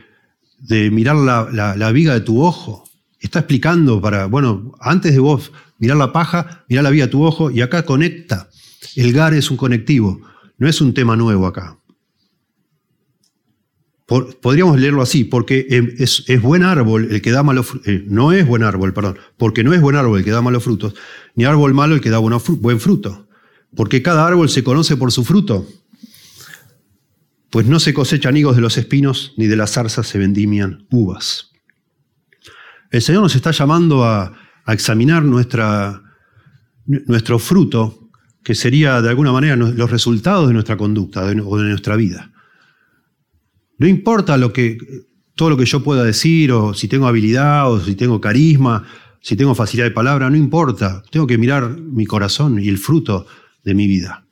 mirar la, viga de tu ojo. Está explicando para, bueno, antes de vos mirar la paja, mirar la viga de tu ojo y acá conecta. El gar es un conectivo, no es un tema nuevo acá podríamos leerlo así, porque em, es, buen árbol el que da malos frutos, eh, no es buen árbol, perdón, porque no es buen árbol el que da malos frutos, ni árbol malo el que da buen fruto, porque cada árbol se conoce por su fruto. Pues no se cosechan higos de los espinos, ni de las zarzas se vendimian uvas. El Señor nos está llamando a, examinar nuestra, nuestro fruto, que sería de alguna manera los resultados de nuestra conducta o de nuestra vida. No importa lo que, todo lo que yo pueda decir, o si tengo habilidad, o si tengo carisma, si tengo facilidad de palabra, no importa. Tengo que mirar mi corazón y el fruto de mi vida.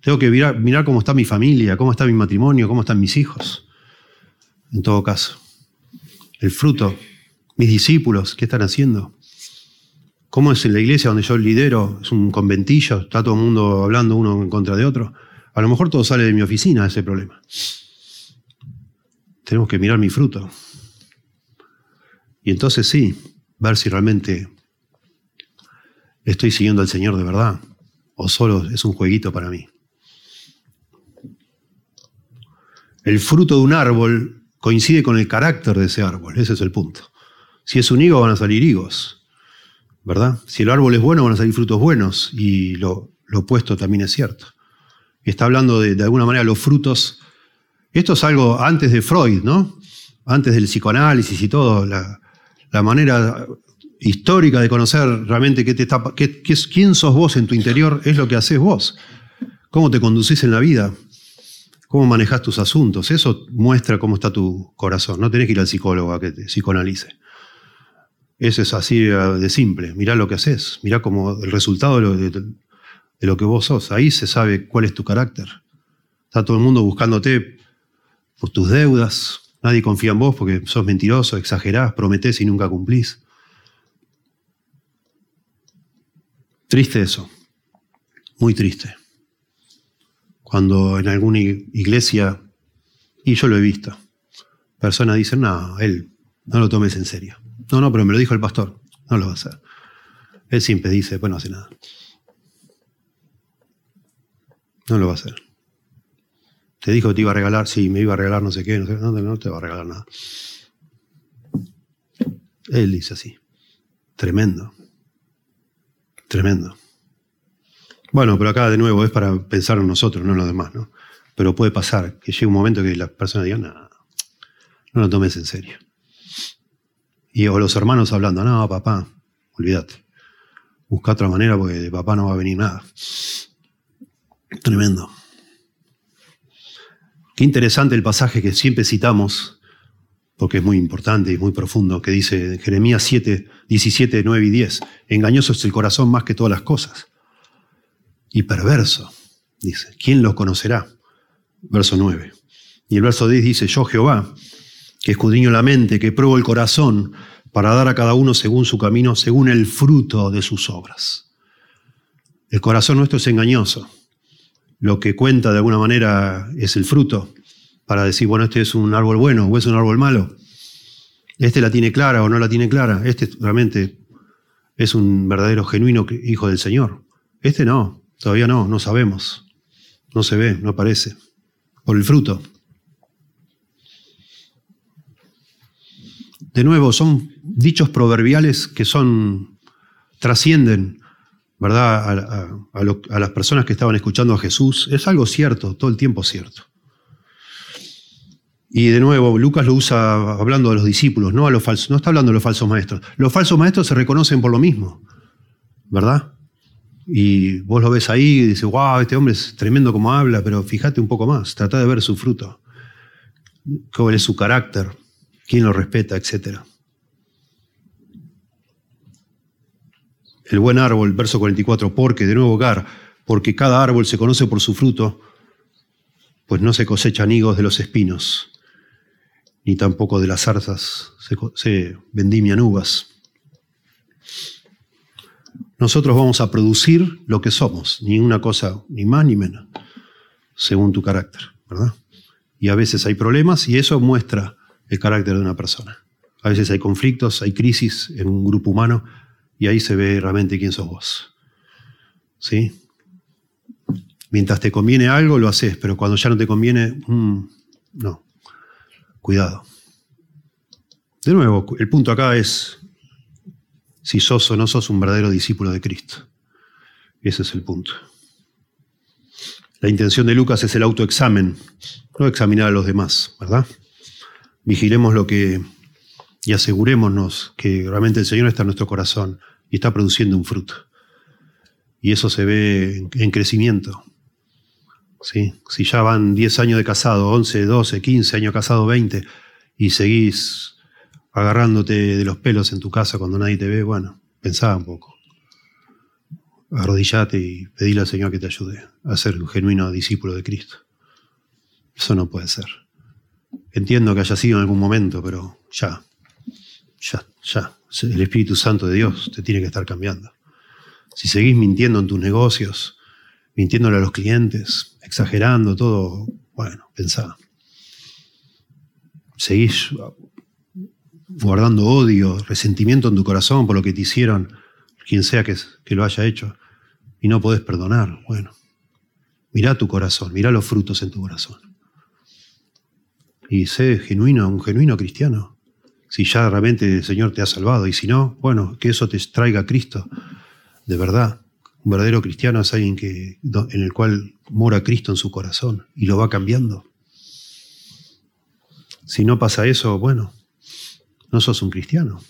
Tengo que mirar, mirar cómo está mi familia, cómo está mi matrimonio, cómo están mis hijos. En todo caso, el fruto, mis discípulos, ¿qué están haciendo? ¿Cómo es en la iglesia donde yo lidero? ¿Es un conventillo? ¿Está todo el mundo hablando uno en contra de otro? A lo mejor todo sale de mi oficina ese problema. Tenemos que mirar mi fruto. Y entonces sí, ver si realmente estoy siguiendo al Señor de verdad o solo es un jueguito para mí. El fruto de un árbol coincide con el carácter de ese árbol, ese es el punto. Si es un higo van a salir higos, ¿verdad? Si el árbol es bueno van a salir frutos buenos y lo, opuesto también es cierto. está hablando de, de alguna manera los frutos esto es algo antes de Freud, ¿no? Antes del psicoanálisis y todo, la, manera histórica de conocer realmente qué te está, qué, quién sos vos en tu interior es lo que haces vos. Cómo te conducís en la vida, cómo manejas tus asuntos. Eso muestra cómo está tu corazón. No tenés que ir al psicólogo a que te psicoanalice. Eso es así de simple. Mirá lo que haces. Mirá como el resultado de lo que vos sos. Ahí se sabe cuál es tu carácter. Está todo el mundo buscándote por tus deudas. Nadie confía en vos porque sos mentiroso, exagerás, prometés y nunca cumplís. Triste eso, muy triste. Cuando en alguna iglesia, y yo lo he visto, personas dicen, no, él, no lo tomes en serio. No, no, pero me lo dijo el pastor, no lo va a hacer. Él siempre dice, pues no hace nada. No lo va a hacer. Te dijo que te iba a regalar, sí, me iba a regalar no sé qué, no, sé, no, no te va a regalar nada. Él dice así. Tremendo. Tremendo. Bueno, pero acá de nuevo es para pensar en nosotros, no en los demás, ¿no? Pero puede pasar que llegue un momento que las personas digan, no, no lo tomes en serio. Y o los hermanos hablando, no, papá, olvídate. Busca otra manera porque de papá no va a venir nada. Tremendo. Qué interesante el pasaje que siempre citamos, porque es muy importante y muy profundo, que dice Jeremías 7, 17, 9 y 10. Engañoso es el corazón más que todas las cosas. Y perverso, dice. ¿Quién lo conocerá? Verso 9. Y el verso 10 dice, yo Jehová, que escudriño la mente, que pruebo el corazón, para dar a cada uno según su camino, según el fruto de sus obras. El corazón nuestro es engañoso. Lo que cuenta de alguna manera es el fruto, para decir, bueno, este es un árbol bueno o es un árbol malo. Este la tiene clara o no la tiene clara. Este realmente es un verdadero, genuino hijo del Señor. Este no, todavía no, no sabemos. No se ve, no aparece. Por el fruto. De nuevo, son dichos proverbiales que son, trascienden, ¿verdad? A, las personas que estaban escuchando a Jesús. Es algo cierto, todo el tiempo cierto. Y de nuevo, Lucas lo usa hablando de los discípulos, no a los falsos, no está hablando de los falsos maestros. Los falsos maestros se reconocen por lo mismo, ¿verdad? Y vos lo ves ahí y dices, wow, este hombre es tremendo como habla, pero fíjate un poco más, trata de ver su fruto, cuál es su carácter, quién lo respeta, etc. El buen árbol, verso 44, porque, de nuevo hogar, porque cada árbol se conoce por su fruto, pues no se cosechan higos de los espinos, ni tampoco de las zarzas se, se vendimian uvas. Nosotros vamos a producir lo que somos, ni una cosa ni más ni menos, según tu carácter, ¿verdad? Y a veces hay problemas y eso muestra el carácter de una persona. A veces hay conflictos, hay crisis en un grupo humano y ahí se ve realmente quién sos vos. ¿Sí? Mientras te conviene algo, lo haces, pero cuando ya no te conviene, mm, no. Cuidado. De nuevo, el punto acá es si sos o no sos un verdadero discípulo de Cristo. Ese es el punto. La intención de Lucas es el autoexamen, no examinar a los demás, ¿verdad? Vigilemos lo que y asegurémonos que realmente el Señor está en nuestro corazón y está produciendo un fruto. Y eso se ve en, crecimiento. ¿Sí? Si ya van 10 años de casado, 11, 12, 15 años casado, 20, y seguís agarrándote de los pelos en tu casa cuando nadie te ve, bueno, pensá un poco. Arrodillate y pedile al Señor que te ayude a ser un genuino discípulo de Cristo. Eso no puede ser. Entiendo que haya sido en algún momento, pero ya, ya, ya. El Espíritu Santo de Dios te tiene que estar cambiando. Si seguís mintiendo en tus negocios, mintiéndole a los clientes, exagerando todo, bueno, pensá. Seguís guardando odio, resentimiento en tu corazón por lo que te hicieron, quien sea que, que lo haya hecho, y no podés perdonar. Bueno, mirá tu corazón, mirá los frutos en tu corazón y sé genuino, un genuino cristiano. Si ya realmente el Señor te ha salvado y si no, bueno, que eso te traiga a Cristo de verdad. Un verdadero cristiano es alguien que, en el cual mora Cristo en su corazón y lo va cambiando. Si no pasa eso, bueno, no sos un cristiano.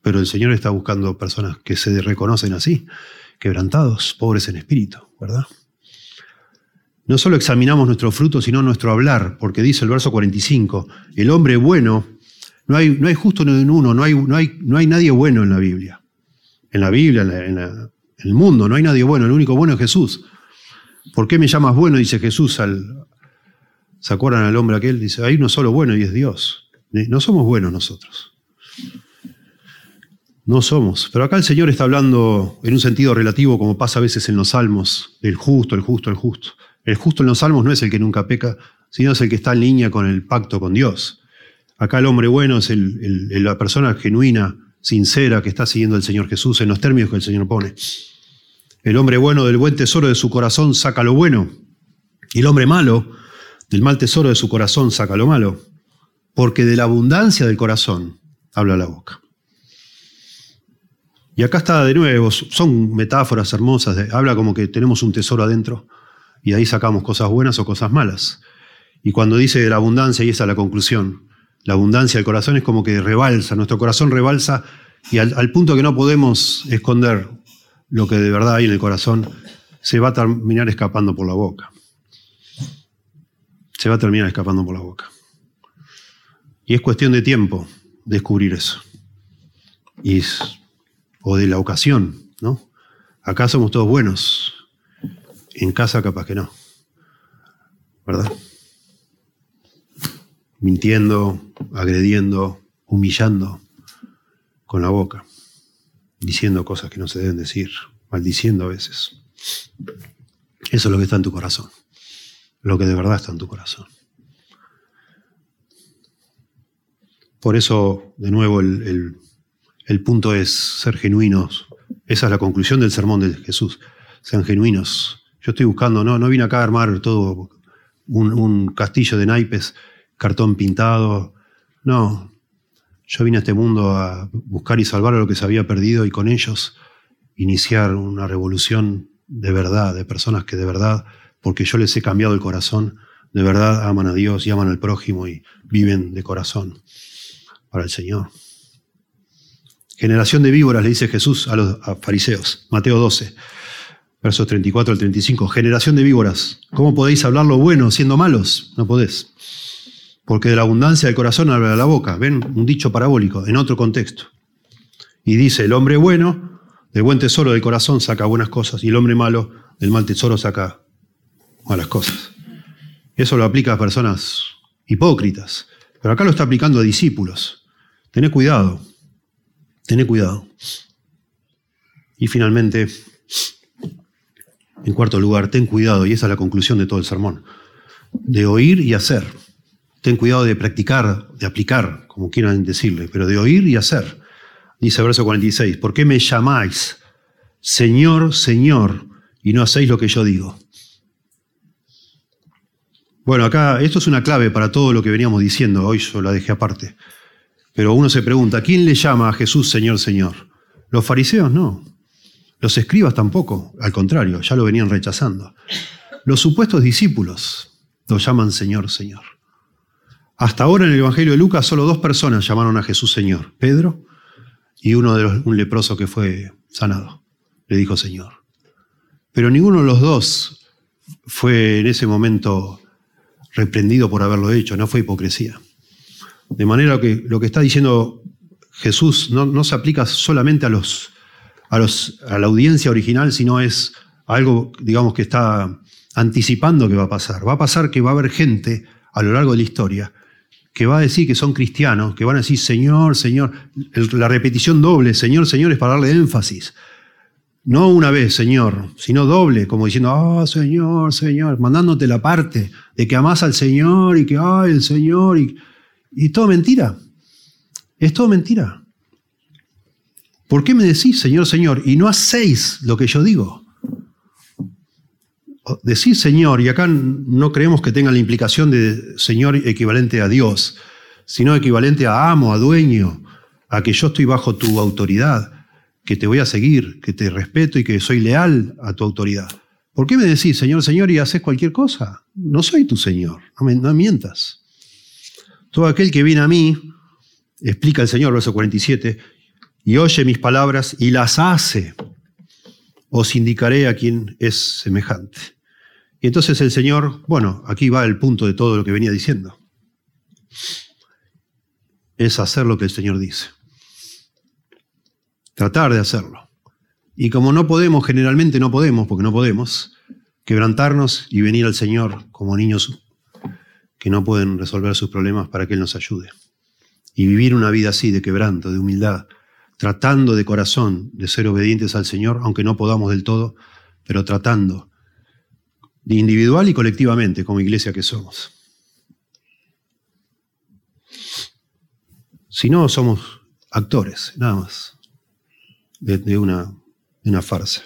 Pero el Señor está buscando personas que se reconocen así, quebrantados, pobres en espíritu, ¿verdad? No solo examinamos nuestro fruto, sino nuestro hablar, porque dice el verso 45, el hombre bueno, no hay, no hay justo en uno, no hay, no, hay, no hay nadie bueno en la Biblia. En la Biblia, en, el mundo, no hay nadie bueno, el único bueno es Jesús. ¿Por qué me llamas bueno? Dice Jesús al... ¿Se acuerdan al hombre aquel? Dice, hay uno solo bueno y es Dios. No somos buenos nosotros. No somos. Pero acá el Señor está hablando en un sentido relativo, como pasa a veces en los salmos, del justo, el justo, el justo. El justo en los salmos no es el que nunca peca, sino es el que está en línea con el pacto con Dios. Acá el hombre bueno es la persona genuina, sincera, que está siguiendo al Señor Jesús en los términos que el Señor pone. El hombre bueno del buen tesoro de su corazón saca lo bueno. Y el hombre malo del mal tesoro de su corazón saca lo malo. Porque de la abundancia del corazón habla la boca. Y acá está de nuevo, son metáforas hermosas, habla como que tenemos un tesoro adentro y ahí sacamos cosas buenas o cosas malas. Y cuando dice de la abundancia, y esa es la conclusión, la abundancia del corazón es como que rebalsa, nuestro corazón rebalsa y al, punto que no podemos esconder lo que de verdad hay en el corazón, se va a terminar escapando por la boca. Se va a terminar escapando por la boca. Y es cuestión de tiempo descubrir eso. Y o de la ocasión, ¿no? Acá somos todos buenos, en casa capaz que no, ¿verdad? Mintiendo, agrediendo, humillando con la boca, diciendo cosas que no se deben decir, maldiciendo a veces. Eso es lo que está en tu corazón, lo que de verdad está en tu corazón. Por eso, de nuevo, el el punto es ser genuinos. Esa es la conclusión del sermón de Jesús. Sean genuinos. Yo estoy buscando, no, no vine acá a armar todo un, castillo de naipes, cartón pintado. No. Yo vine a este mundo a buscar y salvar a lo que se había perdido y con ellos iniciar una revolución de verdad, de personas que de verdad, porque yo les he cambiado el corazón, de verdad aman a Dios y aman al prójimo y viven de corazón para el Señor. Generación de víboras, le dice Jesús a los fariseos. Mateo 12, versos 34 al 35. Generación de víboras. ¿Cómo podéis hablar lo bueno siendo malos? No podés. Porque de la abundancia del corazón habla la boca. Ven, un dicho parabólico, en otro contexto. Y dice, el hombre bueno, del buen tesoro del corazón saca buenas cosas, y el hombre malo, del mal tesoro saca malas cosas. Eso lo aplica a personas hipócritas. Pero acá lo está aplicando a discípulos. Tened cuidado. Tené cuidado. Y finalmente, en cuarto lugar, ten cuidado, y esa es la conclusión de todo el sermón, de oír y hacer. Ten cuidado de practicar, de aplicar, como quieran decirle, pero de oír y hacer. Dice verso 46, ¿por qué me llamáis Señor, Señor, y no hacéis lo que yo digo? Bueno, acá esto es una clave para todo lo que veníamos diciendo, hoy yo la dejé aparte. Pero uno se pregunta, ¿quién le llama a Jesús Señor, Señor? Los fariseos no. Los escribas tampoco, al contrario, ya lo venían rechazando. Los supuestos discípulos lo llaman Señor, Señor. Hasta ahora en el Evangelio de Lucas solo dos personas llamaron a Jesús Señor, Pedro y uno de los, un leproso que fue sanado. Le dijo Señor. Pero ninguno de los dos fue en ese momento reprendido por haberlo hecho, no fue hipocresía. De manera que lo que está diciendo Jesús no, se aplica solamente a, los, a, la audiencia original, sino es algo, digamos, que está anticipando que va a pasar. Va a pasar que va a haber gente a lo largo de la historia que va a decir que son cristianos, que van a decir Señor, Señor. la repetición doble, Señor, Señor, es para darle énfasis. No una vez, Señor, sino doble, como diciendo, ah, Señor, Señor, mandándote la parte de que amas al Señor y que, ay, el Señor. Y, y todo mentira. Es todo mentira. ¿Por qué me decís, Señor, Señor, y no hacéis lo que yo digo? Decís Señor, y acá no creemos que tenga la implicación de Señor equivalente a Dios, sino equivalente a amo, a dueño, a que yo estoy bajo tu autoridad, que te voy a seguir, que te respeto y que soy leal a tu autoridad. ¿Por qué me decís, Señor, Señor, y haces cualquier cosa? No soy tu Señor, no, me, no mientas. Todo aquel que viene a mí, explica el Señor, verso 47, y oye mis palabras y las hace, os indicaré a quien es semejante. Y entonces el Señor, bueno, aquí va el punto de todo lo que venía diciendo. Es hacer lo que el Señor dice. Tratar de hacerlo. Y como no podemos, generalmente no podemos, porque no podemos, quebrantarnos y venir al Señor como niños que no pueden resolver sus problemas para que Él nos ayude. Y vivir una vida así, de quebranto, de humildad, tratando de corazón de ser obedientes al Señor, aunque no podamos del todo, pero tratando, individual y colectivamente, como iglesia que somos. Si no, somos actores, nada más, de, una, una farsa.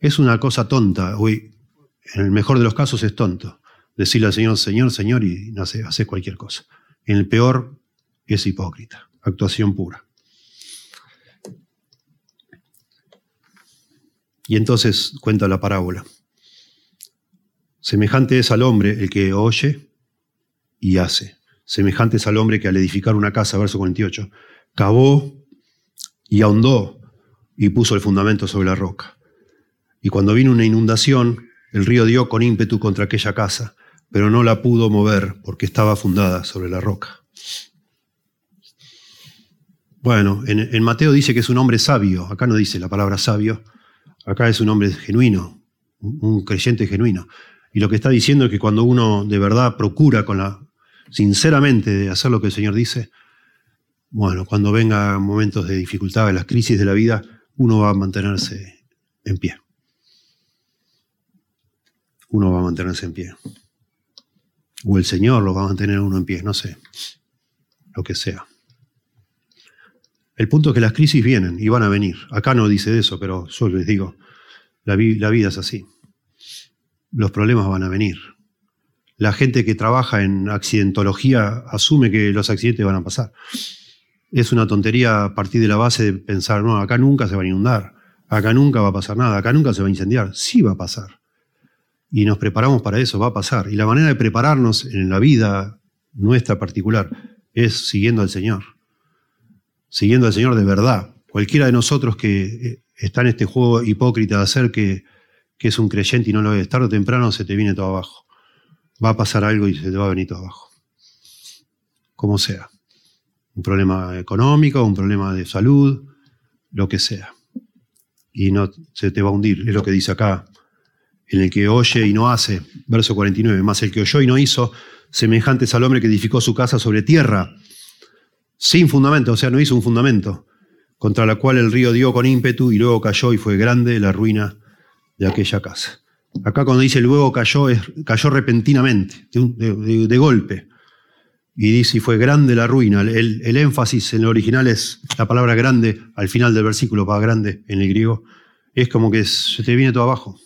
Es una cosa tonta, hoy, en el mejor de los casos es tonto, decirle al Señor, Señor, Señor, y hace, hace cualquier cosa. En el peor es hipócrita, actuación pura. Y entonces cuenta la parábola. Semejante es al hombre el que oye y hace. Semejante es al hombre que al edificar una casa, verso 48, cavó y ahondó y puso el fundamento sobre la roca. Y cuando vino una inundación, el río dio con ímpetu contra aquella casa, pero no la pudo mover porque estaba fundada sobre la roca. Bueno, en, Mateo dice que es un hombre sabio, acá no dice la palabra sabio, acá es un hombre genuino, un creyente genuino. Y lo que está diciendo es que cuando uno de verdad procura con la, sinceramente de hacer lo que el Señor dice, bueno, cuando venga momentos de dificultad, las crisis de la vida, uno va a mantenerse en pie. Uno va a mantenerse en pie. O el Señor lo va a mantener uno en pie, no sé, lo que sea. El punto es que las crisis vienen y van a venir. Acá no dice eso, pero yo les digo, la, vida es así. Los problemas van a venir. La gente que trabaja en accidentología asume que los accidentes van a pasar. Es una tontería partir de la base de pensar, no, acá nunca se va a inundar, acá nunca va a pasar nada, acá nunca se va a incendiar. Sí va a pasar. Y nos preparamos para eso, va a pasar. Y la manera de prepararnos en la vida nuestra particular es siguiendo al Señor siguiendo al Señor de verdad. Cualquiera de nosotros que eh, está en este juego hipócrita de hacer que, es un creyente y no lo es, tarde o temprano se te viene todo abajo. Va a pasar algo y se te va a venir todo abajo. Como sea. Un problema económico, un problema de salud, lo que sea. Y no se te va a hundir. Es lo que dice acá. En el que oye y no hace. Verso 49. Más el que oyó y no hizo, semejantes al hombre que edificó su casa sobre tierra sin fundamento, o sea, no hizo un fundamento, contra la cual el río dio con ímpetu y luego cayó y fue grande la ruina de aquella casa. Acá cuando dice luego cayó, cayó repentinamente, de, golpe. Y dice, y fue grande la ruina. El, el, énfasis en el original es la palabra grande, al final del versículo, para grande en el griego. Es como que se te viene todo abajo.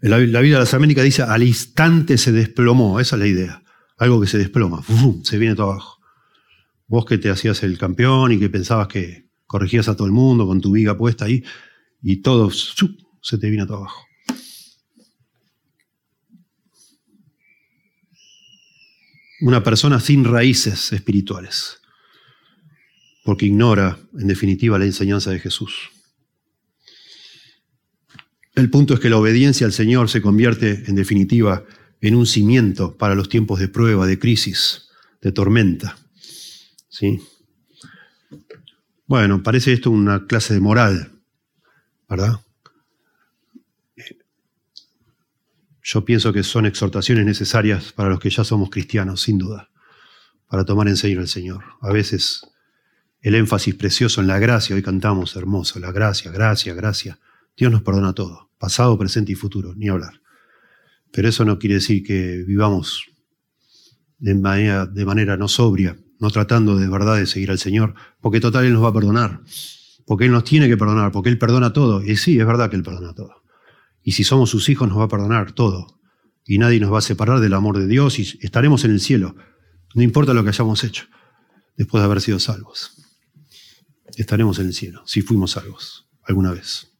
La, la Biblia de las Américas dice, al instante se desplomó, esa es la idea. Algo que se desploma, se viene todo abajo. Vos que te hacías el campeón y que pensabas que corregías a todo el mundo con tu viga puesta ahí y todo se te vino todo abajo. Una persona sin raíces espirituales, porque ignora, en definitiva, la enseñanza de Jesús. El punto es que la obediencia al Señor se convierte, en definitiva, en un cimiento para los tiempos de prueba, de crisis, de tormenta. ¿Sí? Bueno, parece esto una clase de moral, ¿verdad? Yo pienso que son exhortaciones necesarias para los que ya somos cristianos, sin duda, para tomar en serio al Señor. A veces el énfasis precioso en la gracia, hoy cantamos hermoso, la gracia, gracia, gracia. Dios nos perdona todo, pasado, presente y futuro, ni hablar. Pero eso no quiere decir que vivamos de manera, de manera no sobria, no tratando de verdad de seguir al Señor, porque total Él nos va a perdonar, porque Él nos tiene que perdonar, porque Él perdona todo. Y sí, es verdad que Él perdona todo. Y si somos sus hijos nos va a perdonar todo. Y nadie nos va a separar del amor de Dios y estaremos en el cielo. No importa lo que hayamos hecho después de haber sido salvos. Estaremos en el cielo, si fuimos salvos alguna vez.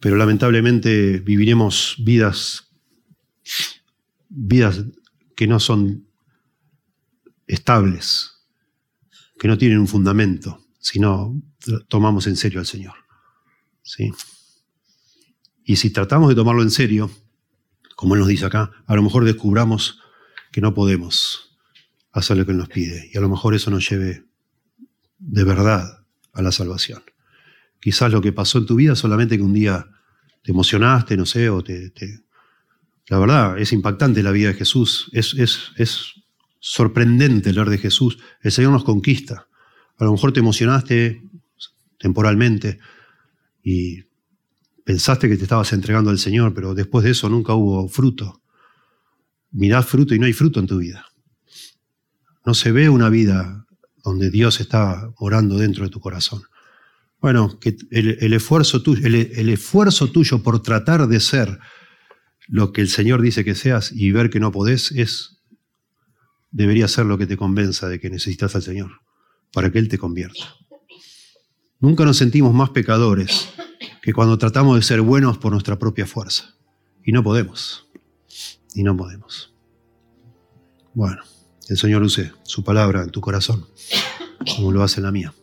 Pero lamentablemente viviremos vidas, vidas que no son estables, que no tienen un fundamento, sino tomamos en serio al Señor. ¿sí? Y si tratamos de tomarlo en serio, como Él nos dice acá, a lo mejor descubramos que no podemos hacer lo que Él nos pide. Y a lo mejor eso nos lleve de verdad a la salvación. Quizás lo que pasó en tu vida solamente que un día te emocionaste, no sé, o te... La verdad, es impactante la vida de Jesús. Es, es, es sorprendente hablar de Jesús. El Señor nos conquista. A lo mejor te emocionaste temporalmente y pensaste que te estabas entregando al Señor, pero después de eso nunca hubo fruto. Mirad fruto y no hay fruto en tu vida. No se ve una vida donde Dios está morando dentro de tu corazón. Bueno, que el, esfuerzo tuyo, el esfuerzo tuyo por tratar de ser lo que el Señor dice que seas y ver que no podés es debería ser lo que te convenza de que necesitas al Señor, para que Él te convierta. Nunca nos sentimos más pecadores que cuando tratamos de ser buenos por nuestra propia fuerza. Y no podemos. Y no podemos. Bueno, el Señor use su palabra en tu corazón, como lo hace en la mía.